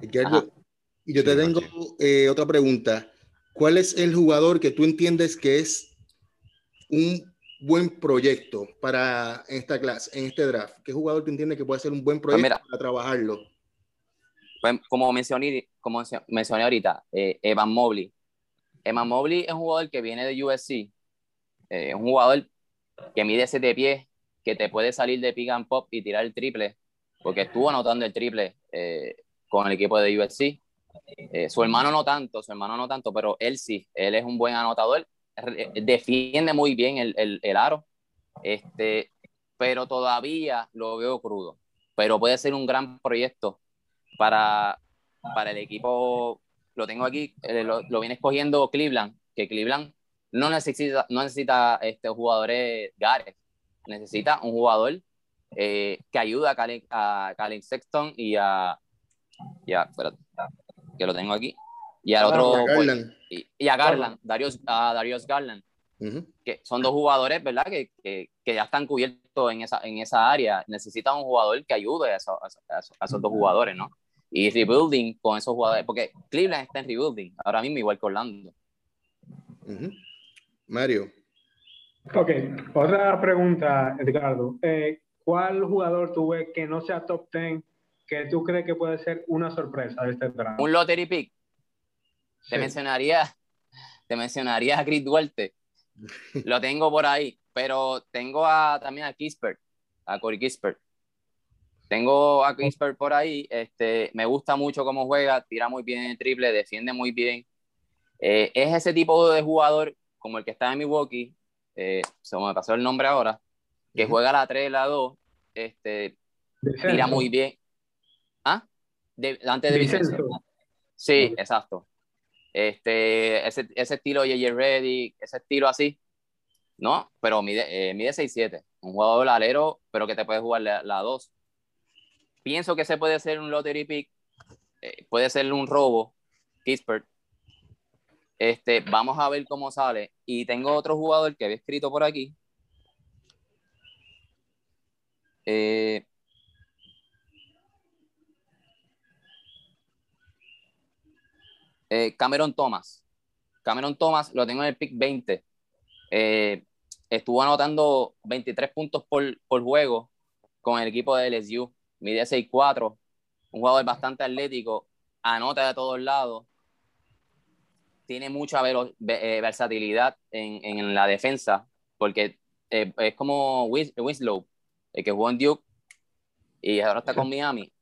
y yo te tengo eh, otra pregunta. ¿Cuál es el jugador que tú entiendes que es un buen proyecto para esta clase, en este draft? ¿Qué jugador tú entiendes que puede ser un buen pues proyecto para trabajarlo? Pues, como mencioné, como mencioné ahorita, eh, Evan Mobley. Evan Mobley es un jugador que viene de USC. Eh, es un jugador que mide 7 pies, que te puede salir de pick and pop y tirar el triple, porque estuvo anotando el triple eh, con el equipo de USC. Eh, su hermano no tanto, su hermano no tanto, pero él sí, él es un buen anotador, defiende muy bien el, el, el aro, este, pero todavía lo veo crudo. Pero puede ser un gran proyecto para, para el equipo. Lo tengo aquí, eh, lo, lo, viene escogiendo Cleveland, que Cleveland no necesita, no necesita este, jugadores gares, necesita un jugador eh, que ayude a Colin, a Sexton y a, ya, que lo tengo aquí. Y al otro. Pues, y, a Garland, Darius, a Darius Garland. Que son dos jugadores, ¿verdad? Que, que, que, ya están cubiertos en esa, en esa área. Necesitan un jugador que ayude a, esos dos jugadores, ¿no? Y rebuilding con esos jugadores, porque Cleveland está en rebuilding ahora mismo, igual que Orlando. Mario. Ok, otra pregunta, Edgardo. Eh, ¿Cuál jugador tuve que no sea top 10 que tú crees que puede ser una sorpresa de este draft? Un lottery pick. Te mencionaría, te mencionaría a Chris Duarte. Lo tengo por ahí, pero tengo a, también a Kispert, a Corey Kispert. Tengo a Kispert por ahí, este, me gusta mucho cómo juega, tira muy bien el triple, defiende muy bien. Eh, es ese tipo de jugador como el que está en Milwaukee, eh, se me pasó el nombre ahora, que juega la 3, la 2, este, tira muy bien. ¿Ah? De, antes de Vicencio. Sí, exacto. Este, ese, ese estilo J.J. Reddy, ese estilo así, ¿no? Pero mide, eh, mide 6'7", un jugador alero, pero que te puede jugar la 2. Pienso que ese puede ser un lottery pick, eh, puede ser un robo, Kispert. Este, vamos a ver cómo sale. Y tengo otro jugador que había escrito por aquí. Eh, Eh, Cameron Thomas. Cameron Thomas lo tengo en el pick 20. Eh, estuvo anotando 23 puntos por, juego con el equipo de LSU. Mide 6'4. Un jugador bastante atlético. Anota de todos lados. Tiene mucha eh, versatilidad en, la defensa. Porque es como Winslow, el que jugó en Duke y ahora está con Miami.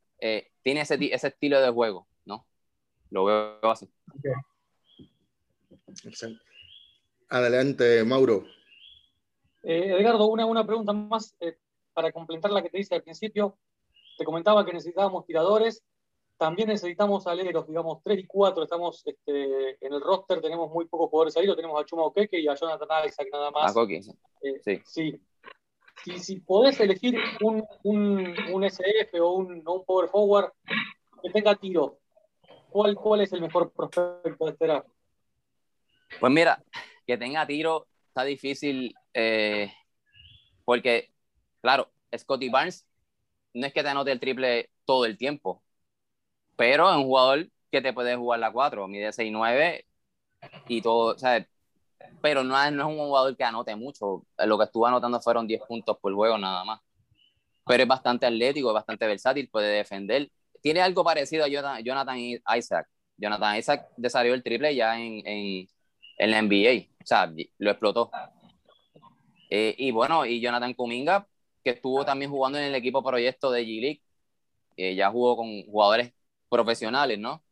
tiene ese, ese estilo de juego. Lo veo así. Adelante, Mauro. Eh, Edgardo, una, una pregunta más eh, para complementar la que te hice al principio. Te comentaba que necesitábamos tiradores, también necesitamos aleros, digamos, 3 y 4. Estamos este, en el roster, tenemos muy pocos jugadores salidos. Tenemos a Chuma Okeke y a Jonathan Isaac nada más. A eh, sí. sí. Y si podés elegir un, un, un SF o un, un power forward que tenga tiro, ¿cuál, cuál es el mejor prospecto de este draft? Pues mira, que tenga tiro está difícil eh, porque, claro, Scotty Barnes no es que te anote el triple todo el tiempo, pero es un jugador que te puede jugar la 4, mide 6'9 y todo, o sea, pero no es, no es un jugador que anote mucho. Lo que estuvo anotando fueron 10 puntos por juego nada más. Pero es bastante atlético, es bastante versátil, puede defender. Tiene algo parecido a Jonathan Isaac. Jonathan Isaac desarrolló el triple ya en, en, en la NBA. O sea, lo explotó. Eh, y bueno, y Jonathan Kuminga, que estuvo también jugando en el equipo proyecto de G-League, eh, ya jugó con jugadores profesionales, ¿no?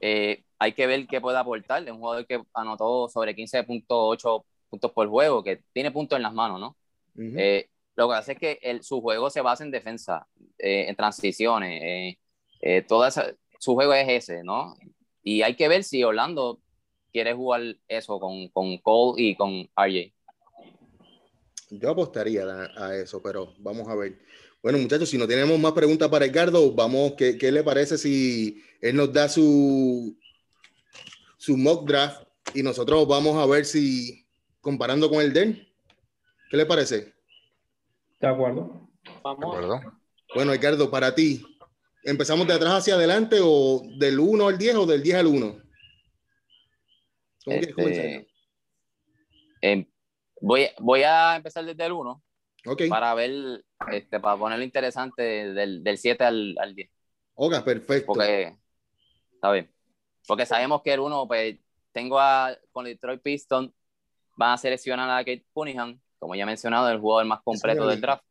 Eh, hay que ver qué puede aportar. Es un jugador que anotó sobre 15.8 puntos por juego, que tiene puntos en las manos, ¿no? Eh, lo que hace es que el, su juego se basa en defensa, en transiciones, toda su juego es ese, ¿no? Y hay que ver si Orlando quiere jugar eso con, con Cole y con RJ. Yo apostaría a, eso, pero vamos a ver. Bueno, muchachos, si no tenemos más preguntas para Edgardo, vamos, ¿qué, qué le parece si él nos da su, su mock draft y nosotros vamos a ver si comparando con el de ¿Qué le parece? De acuerdo. Vamos. Bueno, Edgardo, para ti, ¿empezamos de atrás hacia adelante o del 1 al 10 o del 10 al 1? ¿Cómo quieres? Este, em, voy, voy a empezar desde el 1 para ver, este, para ponerlo interesante del, del 7 al, al 10. Ok, perfecto. Porque, está bien. Porque sabemos que el 1, pues, tengo a, con Detroit Pistons, van a seleccionar a Kate Cunningham, como ya he mencionado, el jugador más completo del draft.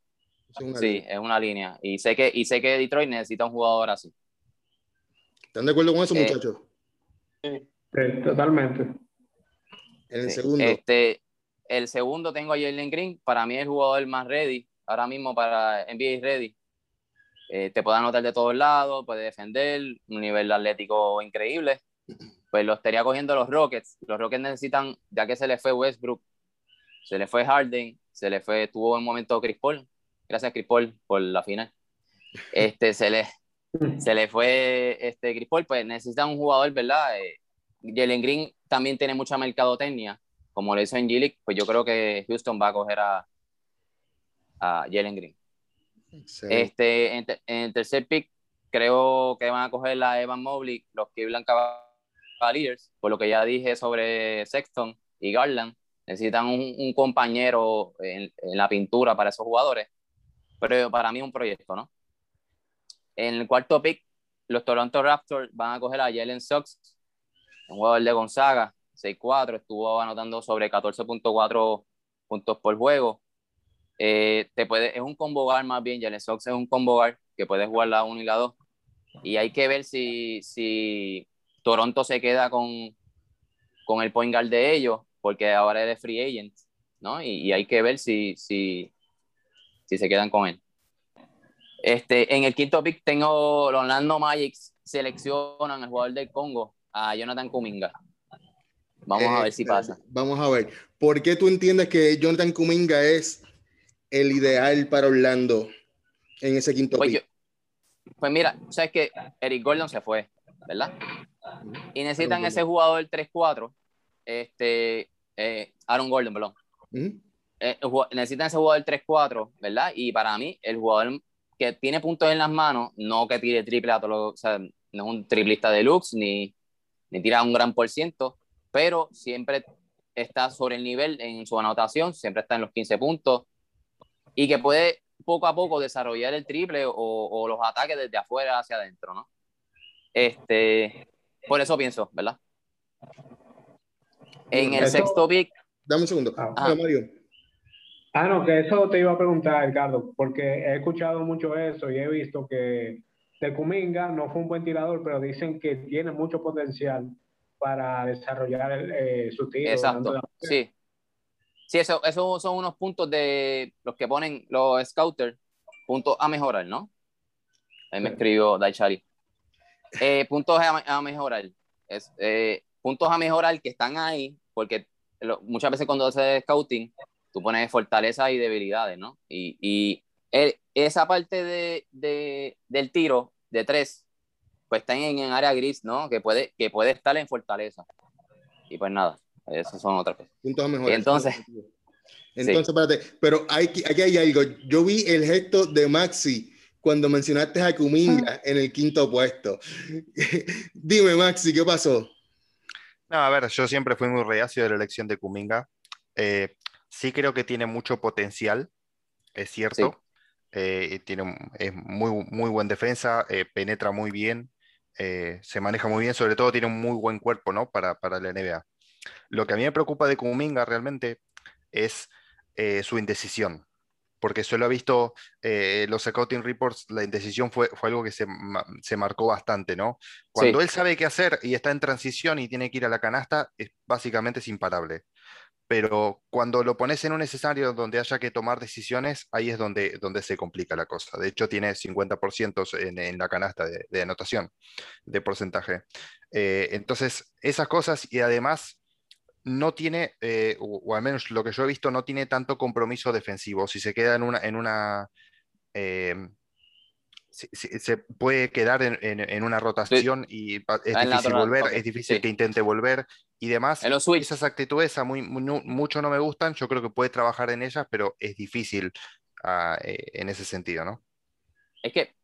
Sí, es una línea. Y sé, que, y sé que Detroit necesita un jugador así. ¿Están de acuerdo con eso, eh, muchachos? Sí. totalmente. En el segundo. Este, el segundo tengo a Jalen Green, para mí es el jugador más ready, ahora mismo para NBA ready. Eh, te puede anotar de todos lados, puede defender, un nivel atlético increíble. Pues lo estaría cogiendo los Rockets. Los Rockets necesitan, ya que se le fue Westbrook, se le fue Harden, se le fue, tuvo un momento Chris Paul. Gracias Chris Paul por la final. Este, se le, se le fue este Chris Paul, pues necesita un jugador, ¿verdad? Eh, Jalen Green también tiene mucha mercadotecnia como lo hizo en G-League, pues yo creo que Houston va a coger a, a Jalen Green. Este, en, el tercer pick, creo que van a coger la Evan Mobley, los Cleveland Cavaliers, por lo que ya dije sobre Sexton y Garland. Necesitan un, compañero en, la pintura para esos jugadores, pero para mí es un proyecto, ¿no? En el cuarto pick, los Toronto Raptors van a coger a Jalen Sox, un jugador de Gonzaga, 6-4, estuvo anotando sobre 14.4 puntos por juego. Eh, te puede, es un combo guard más bien, Jalen Sox es un combo guard que puede jugar la 1 y la 2. Y hay que ver si, si Toronto se queda con, con el point guard de ellos, porque ahora es free agent, ¿no? Y, hay que ver si, si, si se quedan con él. Este, en el quinto pick tengo los Orlando Magic seleccionan al jugador del Congo, a Jonathan Kuminga. Vamos a ver si pasa. Eh, vamos a ver. ¿Por qué tú entiendes que Jonathan Kuminga es el ideal para Orlando en ese quinto pues, pues mira, sabes que Eric Gordon se fue, ¿verdad? Y necesitan ese jugador 3-4, este, eh, Aaron Gordon, perdón. Eh, necesitan ese jugador 3-4, ¿verdad? Y para mí, el jugador que tiene puntos en las manos, no que tire triple a todo, o sea, no es un triplista deluxe, ni, ni tira un gran por ciento, pero siempre está sobre el nivel en su anotación, siempre está en los 15 puntos y que puede poco a poco desarrollar el triple o, los ataques desde afuera hacia adentro, ¿no? Este, por eso pienso, ¿verdad? En el sexto pick. Dame un segundo. Ah, Mario. Ah, no, que eso te iba a preguntar, Ricardo, porque he escuchado mucho eso y he visto que Tecuminga no fue un buen tirador, pero dicen que tiene mucho potencial para desarrollar eh, su tiro. Exacto, sí. Sí, eso, esos son unos puntos de los que ponen los scouters, puntos a mejorar, ¿no? Ahí me escribió Daichari. Eh, puntos a, mejorar. Es, eh, puntos a mejorar que están ahí, porque muchas veces cuando haces scouting, tú pones fortalezas y debilidades, ¿no? Y, y esa parte de, de, del tiro de tres pues están en, en área gris, ¿no? Que puede, que puede estar en fortaleza. Y pues nada, eso son otras cosas. Puntos mejores. entonces... Entonces, espérate, pero hay, aquí hay algo. Yo vi el gesto de Maxi cuando mencionaste a Kuminga ah. en el quinto puesto. Dime, Maxi, ¿qué pasó? No, a ver, yo siempre fui muy reacio de la elección de Kuminga. Eh, sí creo que tiene mucho potencial, es cierto. Eh, tiene, es muy, muy buen defensa, eh, penetra muy bien, se maneja muy bien, sobre todo tiene un muy buen cuerpo ¿no? para, para la NBA. Lo que a mí me preocupa de Kuminga realmente es su indecisión porque solo he visto eh, los scouting reports, la indecisión fue, fue algo que se, se marcó bastante, ¿no? Cuando él sabe qué hacer y está en transición y tiene que ir a la canasta, es, básicamente es imparable. Pero cuando lo pones en un escenario donde haya que tomar decisiones, ahí es donde, donde se complica la cosa. De hecho, tiene 50% en, en, la canasta de, anotación, de porcentaje. Eh, entonces, esas cosas y además no tiene, eh, o, al menos lo que yo he visto, no tiene tanto compromiso defensivo. Si se queda en una, en una em, se puede quedar en, una rotación y es difícil volver, es difícil que intente volver y demás. Esas actitudes a muy, mucho no me gustan, yo creo que puede trabajar en ellas, pero es difícil ah, eh, en ese sentido, ¿no? Es que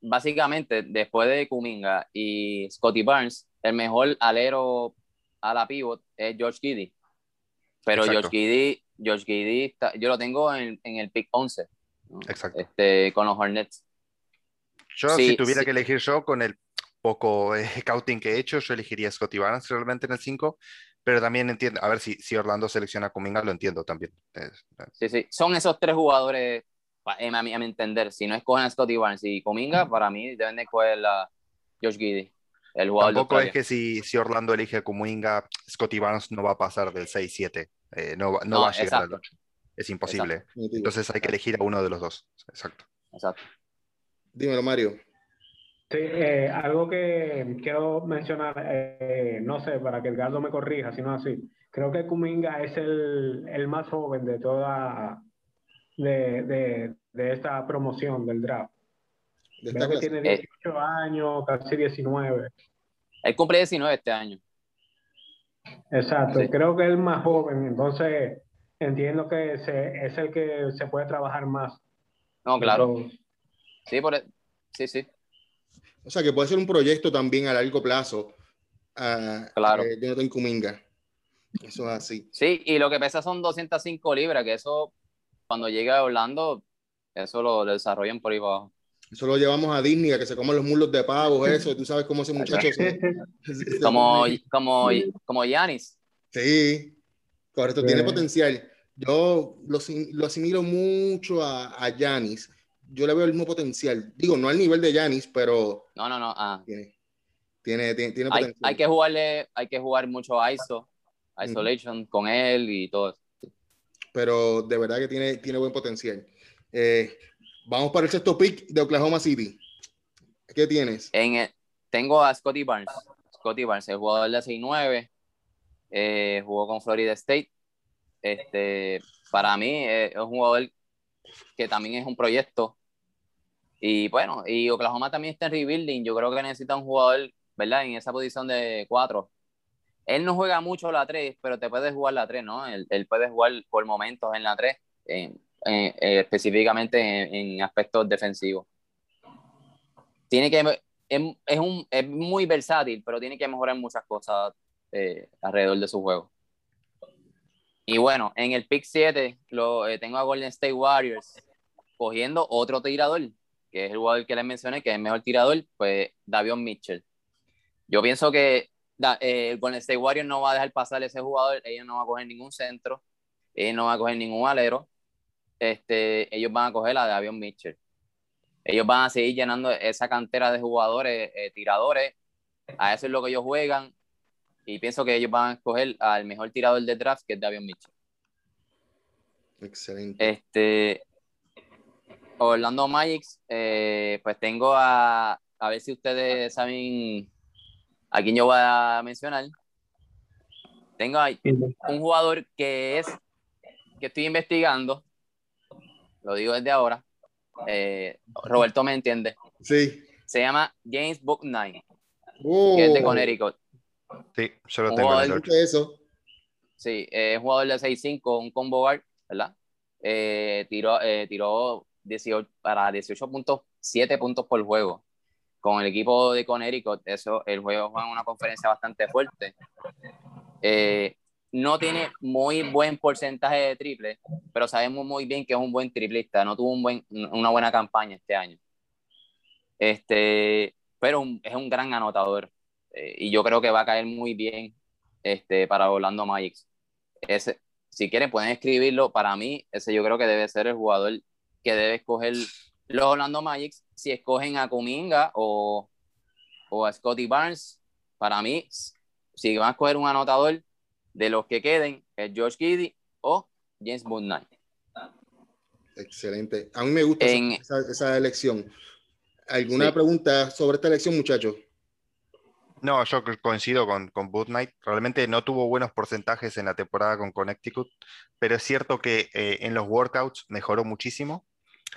básicamente después de Kuminga y Scotty Barnes, el mejor alero a la pivot es George Giddy. Pero George Giddy, George Giddy yo lo tengo en, en, el pick 11. Exacto. Este, con los Hornets. Yo, si tuviera que elegir yo, con el poco scouting que he hecho, yo elegiría a Scotty Barnes realmente en el 5, pero también entiendo, a ver si, si Orlando selecciona a Kuminga, lo entiendo también. Sí, sí, son esos tres jugadores, a mi, a mi entender, si no escogen a Scotty Barnes y Kuminga, para mí deben de escoger a George Giddy. El Tampoco es que si, si Orlando elige a Kuminga, Scotty Barnes no va a pasar del 6-7. Eh, no, no, va a llegar al 8. Es imposible. Entonces hay que elegir a uno de los dos. Exacto. Exacto. Dímelo, Mario. Sí, eh, algo que quiero mencionar, eh, no sé, para que el Edgardo me corrija, si no así. Creo que Kuminga es el, el más joven de toda de, de, de esta promoción del draft. Creo que tiene 18 eh, años, casi 19. Él cumple 19 este año. Exacto, creo que es más joven, entonces entiendo que se, es el que se puede trabajar más. No, claro. Sí, por, e, sí, sí. O sea, que puede ser un proyecto también a largo plazo. Uh, claro. Eh, Jonathan Kuminga. Eso es así. Sí, y lo que pesa son 205 libras, que eso, cuando llegue a Orlando, eso lo, lo desarrollan por ahí abajo. Eso lo llevamos a Disney, a que se coman los mulos de pavo, eso. Tú sabes cómo ese muchacho como, como, como Yanis. Sí, correcto, tiene potencial. Yo lo, lo asimilo mucho a Yanis. Yo le veo el mismo potencial. Digo, no al nivel de Yanis, pero. No, no, no. Ah. Tiene, tiene, tiene, hay, hay, que jugarle, hay que jugar mucho ISO, Isolation con él y todo. Pero de verdad que tiene, tiene buen potencial. Eh, Vamos para el sexto pick de Oklahoma City. ¿Qué tienes? En tengo a Scotty Barnes. Scotty Barnes, el jugador de 6-9. Eh, jugó con Florida State. Este, para mí es un jugador que también es un proyecto. Y bueno, y Oklahoma también está en rebuilding. Yo creo que necesita un jugador, ¿verdad? En esa posición de 4. Él no juega mucho la 3, pero te puede jugar la 3, ¿no? Él, él puede jugar por momentos en la 3. Eh, eh, específicamente en, aspectos defensivos. Tiene que, es, es, un, es muy versátil, pero tiene que mejorar muchas cosas eh, alrededor de su juego. Y bueno, en el pick 7 lo, tengo a Golden State Warriors cogiendo otro tirador, que es el jugador que les mencioné, que es el mejor tirador, pues Davion Mitchell. Yo pienso que el Golden State Warriors no va a dejar pasar ese jugador, ellos no van a coger ningún centro, ellos no van a coger ningún alero, este, ellos van a coger la de Avion Mitchell. Ellos van a seguir llenando esa cantera de jugadores, eh, tiradores. A eso es lo que ellos juegan. Y pienso que ellos van a escoger al mejor tirador de draft, que es Davion Mitchell. Excelente. Este, Orlando Magic, eh, pues tengo a, a ver si ustedes saben a quién yo voy a mencionar. Tengo ahí un jugador que es, que estoy investigando, lo digo desde ahora. Eh, Roberto me entiende. Sí. Se llama James Booknight, que es de oh. Connecticut. Sí, yo lo tengo. en eso. Sí, es un jugador de 6'5, un combo guard, ¿verdad? Eh, tiró eh, tiró 18, para 18.7 puntos por juego. Con el equipo de Connecticut, eso, el juego juega en una conferencia bastante fuerte. Eh, no tiene muy buen porcentaje de triple, pero sabemos muy bien que es un buen triplista, no tuvo un buen, una buena campaña este año. Este, pero es un gran anotador eh, y yo creo que va a caer muy bien este, para Orlando Magic. Ese, si quieren pueden escribirlo, para mí ese yo creo que debe ser el jugador que debe escoger los Orlando Magic, si escogen a Kuminga o, o a Scotty Barnes, para mí, si van a escoger un anotador, de los que queden es George Giddy o James Knight. Excelente. A mí me gusta esa, elección. ¿Alguna pregunta sobre esta elección, muchachos? No, yo coincido con, con Knight. Realmente no tuvo buenos porcentajes en la temporada con Connecticut, pero es cierto que eh, en los workouts mejoró muchísimo.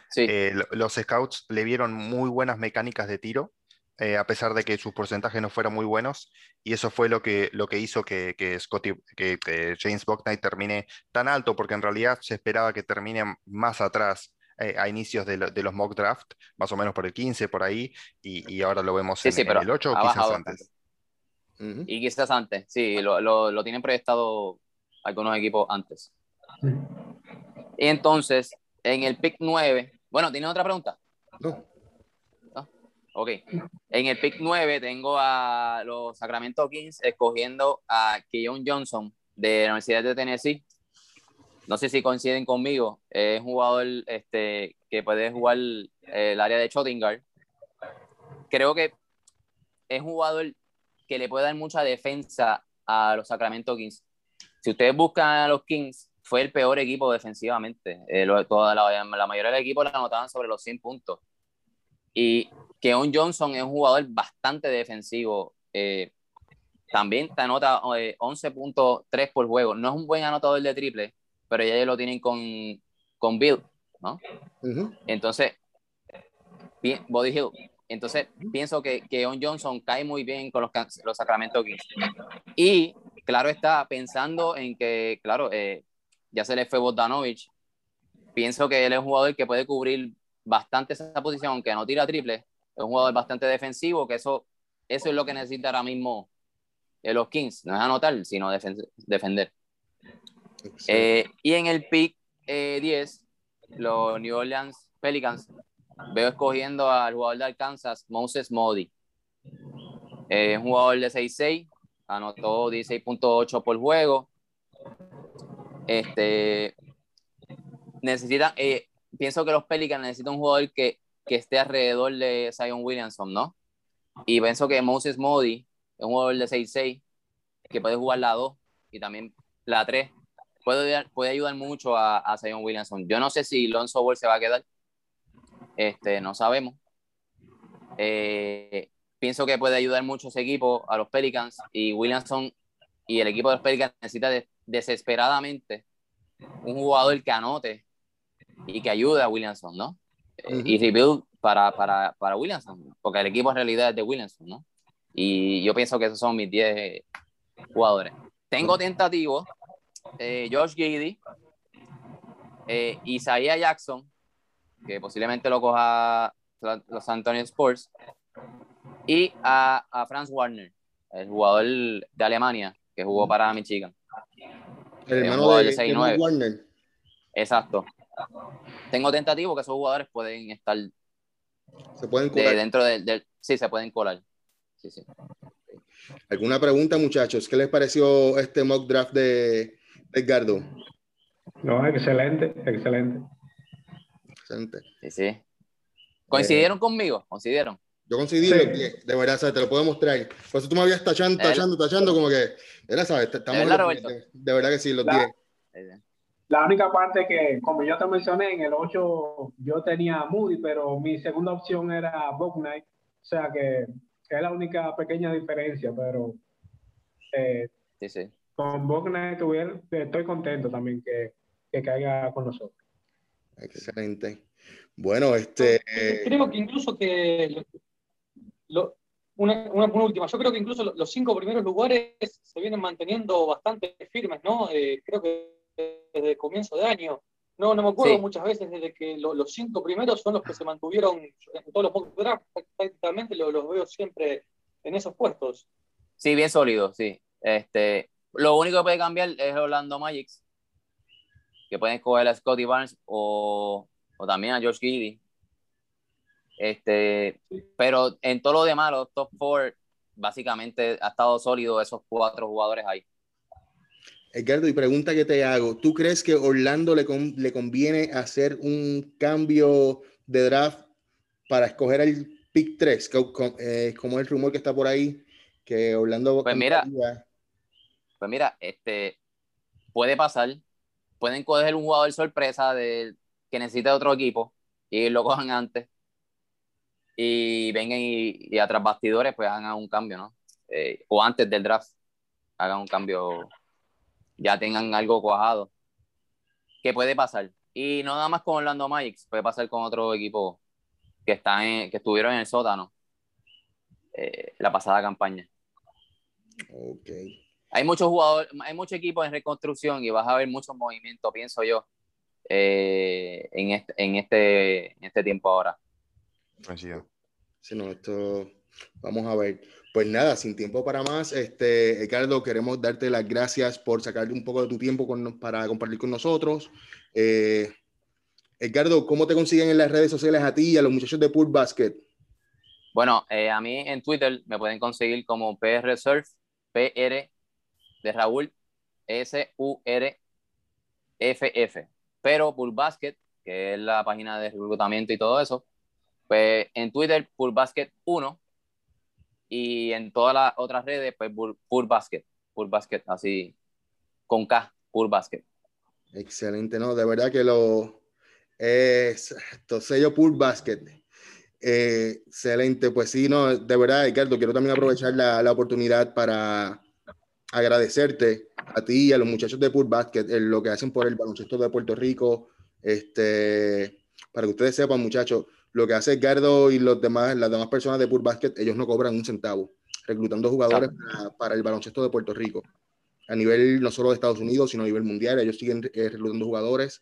Sí. Eh, los scouts le vieron muy buenas mecánicas de tiro eh, a pesar de que sus porcentajes no fueran muy buenos, y eso fue lo que, lo que hizo que, que, Scotty, que, James Bucknight termine tan alto, porque en realidad se esperaba que termine más atrás. Eh, a inicios de, los mock draft, más o menos por el 15, por ahí, y, ahora lo vemos en, el 8 o quizás antes. Y quizás antes, sí, lo, lo, tienen proyectado algunos equipos antes. Y entonces, en el pick 9, bueno, ¿tiene otra pregunta? No. Ok. En el pick 9 tengo a los Sacramento Kings escogiendo a Keon Johnson de la Universidad de Tennessee. No sé si coinciden conmigo. Es un jugador este, que puede jugar el área de Schottingar. Creo que es un jugador que le puede dar mucha defensa a los Sacramento Kings. Si ustedes buscan a los Kings, fue el peor equipo defensivamente. Eh, toda la, la, mayoría del equipo la anotaban sobre los 100 puntos. Y Keon Johnson es un jugador bastante defensivo. Eh, también te anota 11.3 eh, por juego. No es un buen anotador de triple, pero ya lo tienen con, con Bill, ¿no? Entonces, Body Hill. Entonces, pienso que Keon Johnson cae muy bien con los, los Sacramento Kings. Y, claro está, pensando en que, claro, eh, ya se le fue Bogdanovich, pienso que él es un jugador que puede cubrir bastante esa posición, aunque no tira triple, es un jugador bastante defensivo, que eso, eso es lo que necesita ahora mismo los Kings, no es anotar, sino defender. Eh, y en el pick 10, eh, los New Orleans Pelicans, veo escogiendo al jugador de Arkansas, Moses Modi. Es un jugador de 6'6, anotó 16.8 por juego. Este, necesita eh, pienso que los Pelicans necesitan un jugador que, que esté alrededor de Zion Williamson, ¿no? Y pienso que Moses Modi es un jugador de 6'6 que puede jugar la 2 y también la 3. Puede, puede ayudar mucho a, a Zion Williamson. Yo no sé si Lonzo Ball se va a quedar. Este, no sabemos. Eh, pienso que puede ayudar mucho ese equipo, a los Pelicans, y Williamson y el equipo de los Pelicans necesita desesperadamente un jugador que anote y que ayude a Williamson, ¿no? Y rebuild para, para, para Williamson, porque el equipo en realidad es de Williamson, ¿no? Y yo pienso que esos son mis 10 jugadores. Tengo tentativos, eh, Josh Giddy, eh, Isaiah Jackson, que posiblemente lo coja los Antonio Sports, y a, a Franz Warner, el jugador de Alemania que jugó para Michigan. El hermano de, de Warner. Exacto. Tengo tentativo que esos jugadores pueden estar se pueden colar. dentro del, sí se pueden colar. Sí, sí. alguna pregunta muchachos qué les pareció este mock draft de Edgardo no excelente excelente. Excelente. Sí sí. Coincidieron conmigo coincidieron yo coincidí de verdad, ¿sabes? te lo puedo mostrar. Por eso tú me habías tachando, tachando, tachando, como que, era, ¿sabes? Estamos de, de, verdad que sí, los 10. La única parte que, como yo te mencioné, en el 8 yo tenía Moody, pero mi segunda opción era Bob Knight. O sea que es la única pequeña diferencia, pero eh, sí, sí. con Bob Knight estoy contento también que, que caiga con nosotros. Excelente. Bueno, este... Creo que incluso que... una, una, última, yo creo que incluso los cinco primeros lugares se vienen manteniendo bastante firmes, ¿no? Eh, creo que desde el comienzo de año. No, no me acuerdo muchas veces desde que los cinco primeros son los que se mantuvieron en todos los mock prácticamente los, los, veo siempre en esos puestos. Sí, bien sólido, sí. Este, Lo único que puede cambiar es Orlando Magic, que pueden escoger a Scotty Barnes o, o también a George Giddy. Este, pero en todo lo demás, los top four, básicamente ha estado sólido esos cuatro jugadores ahí. Edgardo, y pregunta que te hago, ¿tú crees que Orlando le, le conviene hacer un cambio de draft para escoger el pick 3, eh, como el rumor que está por ahí, que Orlando... Pues mira, pues mira, este, puede pasar, pueden coger un jugador sorpresa de, que necesita otro equipo y lo cojan antes y vengan y, y a tras bastidores pues hagan un cambio, ¿no? Eh, o antes del draft hagan un cambio ya tengan algo cuajado. ¿Qué puede pasar? Y no nada más con Orlando Magic, puede pasar con otro equipo que, están que estuvieron en el sótano eh, la pasada campaña. Ok. Hay muchos jugadores, hay muchos equipos en reconstrucción y vas a ver muchos movimientos, pienso yo, eh, en, este, en, este, en este tiempo ahora. Sí, no, esto vamos a ver. Pues nada, sin tiempo para más, este, Ricardo, queremos darte las gracias por sacar un poco de tu tiempo para compartir con nosotros. Eh, Edgardo, ¿cómo te consiguen en las redes sociales a ti y a los muchachos de Pool Basket? Bueno, eh, a mí en Twitter me pueden conseguir como PR Surf, PR de Raúl, S-U-R-F-F. Pero Pool Basket, que es la página de reclutamiento y todo eso, pues en Twitter, Pool Basket 1 y en todas las otras redes, pues Pur, Basket, Pur Basket, así con K, Pur Basket. Excelente, ¿no? De verdad que lo es sello Pur Basket. Eh, excelente, pues sí, no, de verdad, Ricardo, quiero también aprovechar la, la, oportunidad para agradecerte a ti y a los muchachos de Pur Basket lo que hacen por el baloncesto de Puerto Rico. Este, para que ustedes sepan, muchachos, lo que hace Gardo y los demás, las demás personas de Pur Basket, ellos no cobran un centavo, reclutando jugadores para, el baloncesto de Puerto Rico. A nivel no solo de Estados Unidos, sino a nivel mundial, ellos siguen eh, reclutando jugadores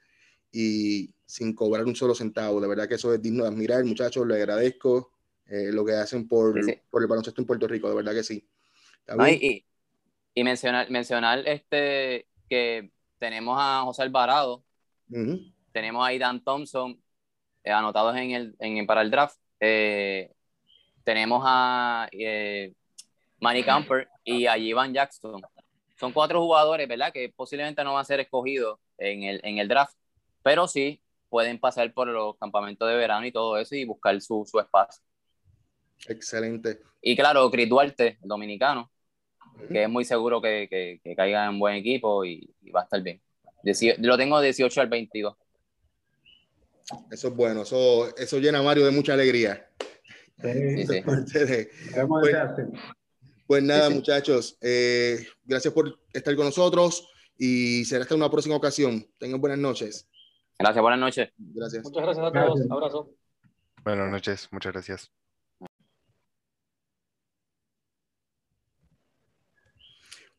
y sin cobrar un solo centavo. De verdad que eso es digno de admirar, muchachos, les agradezco eh, lo que hacen por, por, el baloncesto en Puerto Rico, de verdad que sí. y, y, mencionar, mencionar este, que tenemos a José Alvarado, tenemos a Dan Thompson, eh, anotados en el, en, para el draft. Eh, tenemos a eh, Manny Camper y a Ivan Jackson. Son cuatro jugadores, ¿verdad? Que posiblemente no van a ser escogidos en el, en el draft, pero sí pueden pasar por los campamentos de verano y todo eso y buscar su, su espacio. Excelente. Y claro, Chris Duarte, el dominicano, que es muy seguro que, que, caiga en buen equipo y, va a estar bien. lo tengo 18 al 22. Eso es bueno, eso, eso llena a Mario de mucha alegría. Sí, sí. Pues, pues, nada, muchachos, eh, gracias por estar con nosotros y será hasta una próxima ocasión. Tengan buenas noches. Gracias, buenas noches. Gracias. Muchas gracias a todos. Abrazo. Buenas noches, muchas gracias.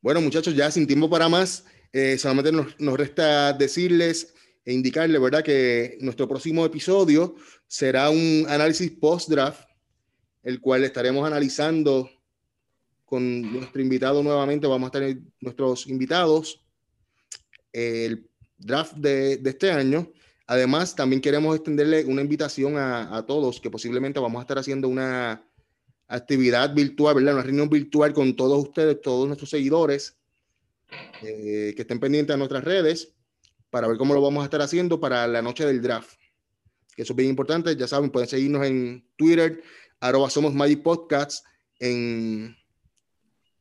Bueno, muchachos, ya sin tiempo para más, eh, solamente nos, nos resta decirles e indicarle, ¿verdad?, que nuestro próximo episodio será un análisis post-draft, el cual estaremos analizando con nuestro invitado nuevamente. Vamos a tener nuestros invitados el draft de, este año. Además, también queremos extenderle una invitación a, a, todos que posiblemente vamos a estar haciendo una actividad virtual, ¿verdad? Una reunión virtual con todos ustedes, todos nuestros seguidores eh, que estén pendientes de nuestras redes para ver cómo lo vamos a estar haciendo para la noche del draft. Eso es bien importante. Ya saben, pueden seguirnos en Twitter, arroba somos Magic Podcasts, en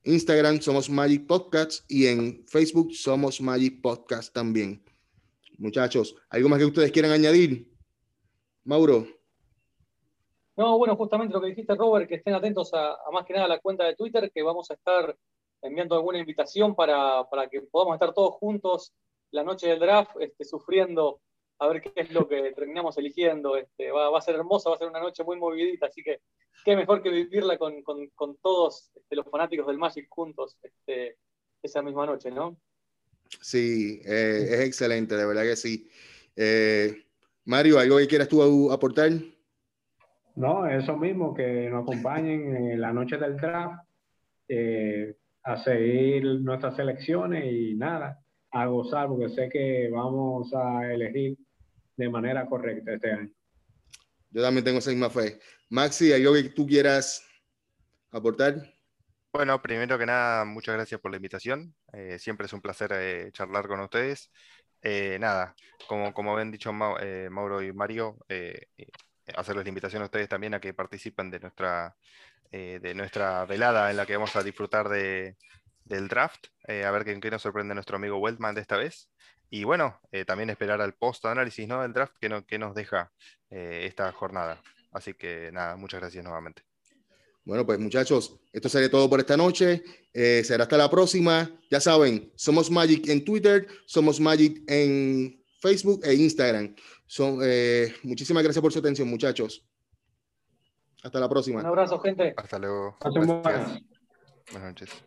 Instagram somos Magic Podcasts y en Facebook somos Magic Podcasts también. Muchachos, ¿algo más que ustedes quieran añadir? Mauro. No, bueno, justamente lo que dijiste, Robert, que estén atentos a, más que nada a la cuenta de Twitter, que vamos a estar enviando alguna invitación para, para que podamos estar todos juntos la noche del draft este, sufriendo a ver qué es lo que terminamos eligiendo. Este, va, a ser hermosa, va a ser una noche muy movidita, así que qué mejor que vivirla con, todos este, los fanáticos del Magic juntos este, esa misma noche, ¿no? Sí, eh, es excelente, de verdad que sí. Eh, Mario, ¿algo que quieras tú aportar? No, eso mismo, que nos acompañen en la noche del draft. Eh, a seguir nuestras selecciones y nada, a gozar, porque sé que vamos a elegir de manera correcta este año. Yo también tengo esa misma fe. Maxi, ¿hay algo que tú quieras aportar? Bueno, primero que nada, muchas gracias por la invitación. Eh, siempre es un placer eh, charlar con ustedes. Eh, nada, como, como habían dicho Mauro y Mario, hacerles la invitación a ustedes también a que participen de nuestra, de nuestra velada en la que vamos a disfrutar de, del draft, a ver qué, qué, nos sorprende nuestro amigo Weltman de esta vez. Y bueno, también esperar al post-análisis ¿no? del draft que, no, que nos deja esta jornada. Así que nada, muchas gracias nuevamente. Bueno, pues muchachos, esto sería todo por esta noche. Eh, será hasta la próxima. Ya saben, somos Magic en Twitter, somos Magic en Facebook e Instagram. Son, eh, muchísimas gracias por su atención, muchachos. Hasta la próxima. Un abrazo, gente. Hasta luego. Buenas noches.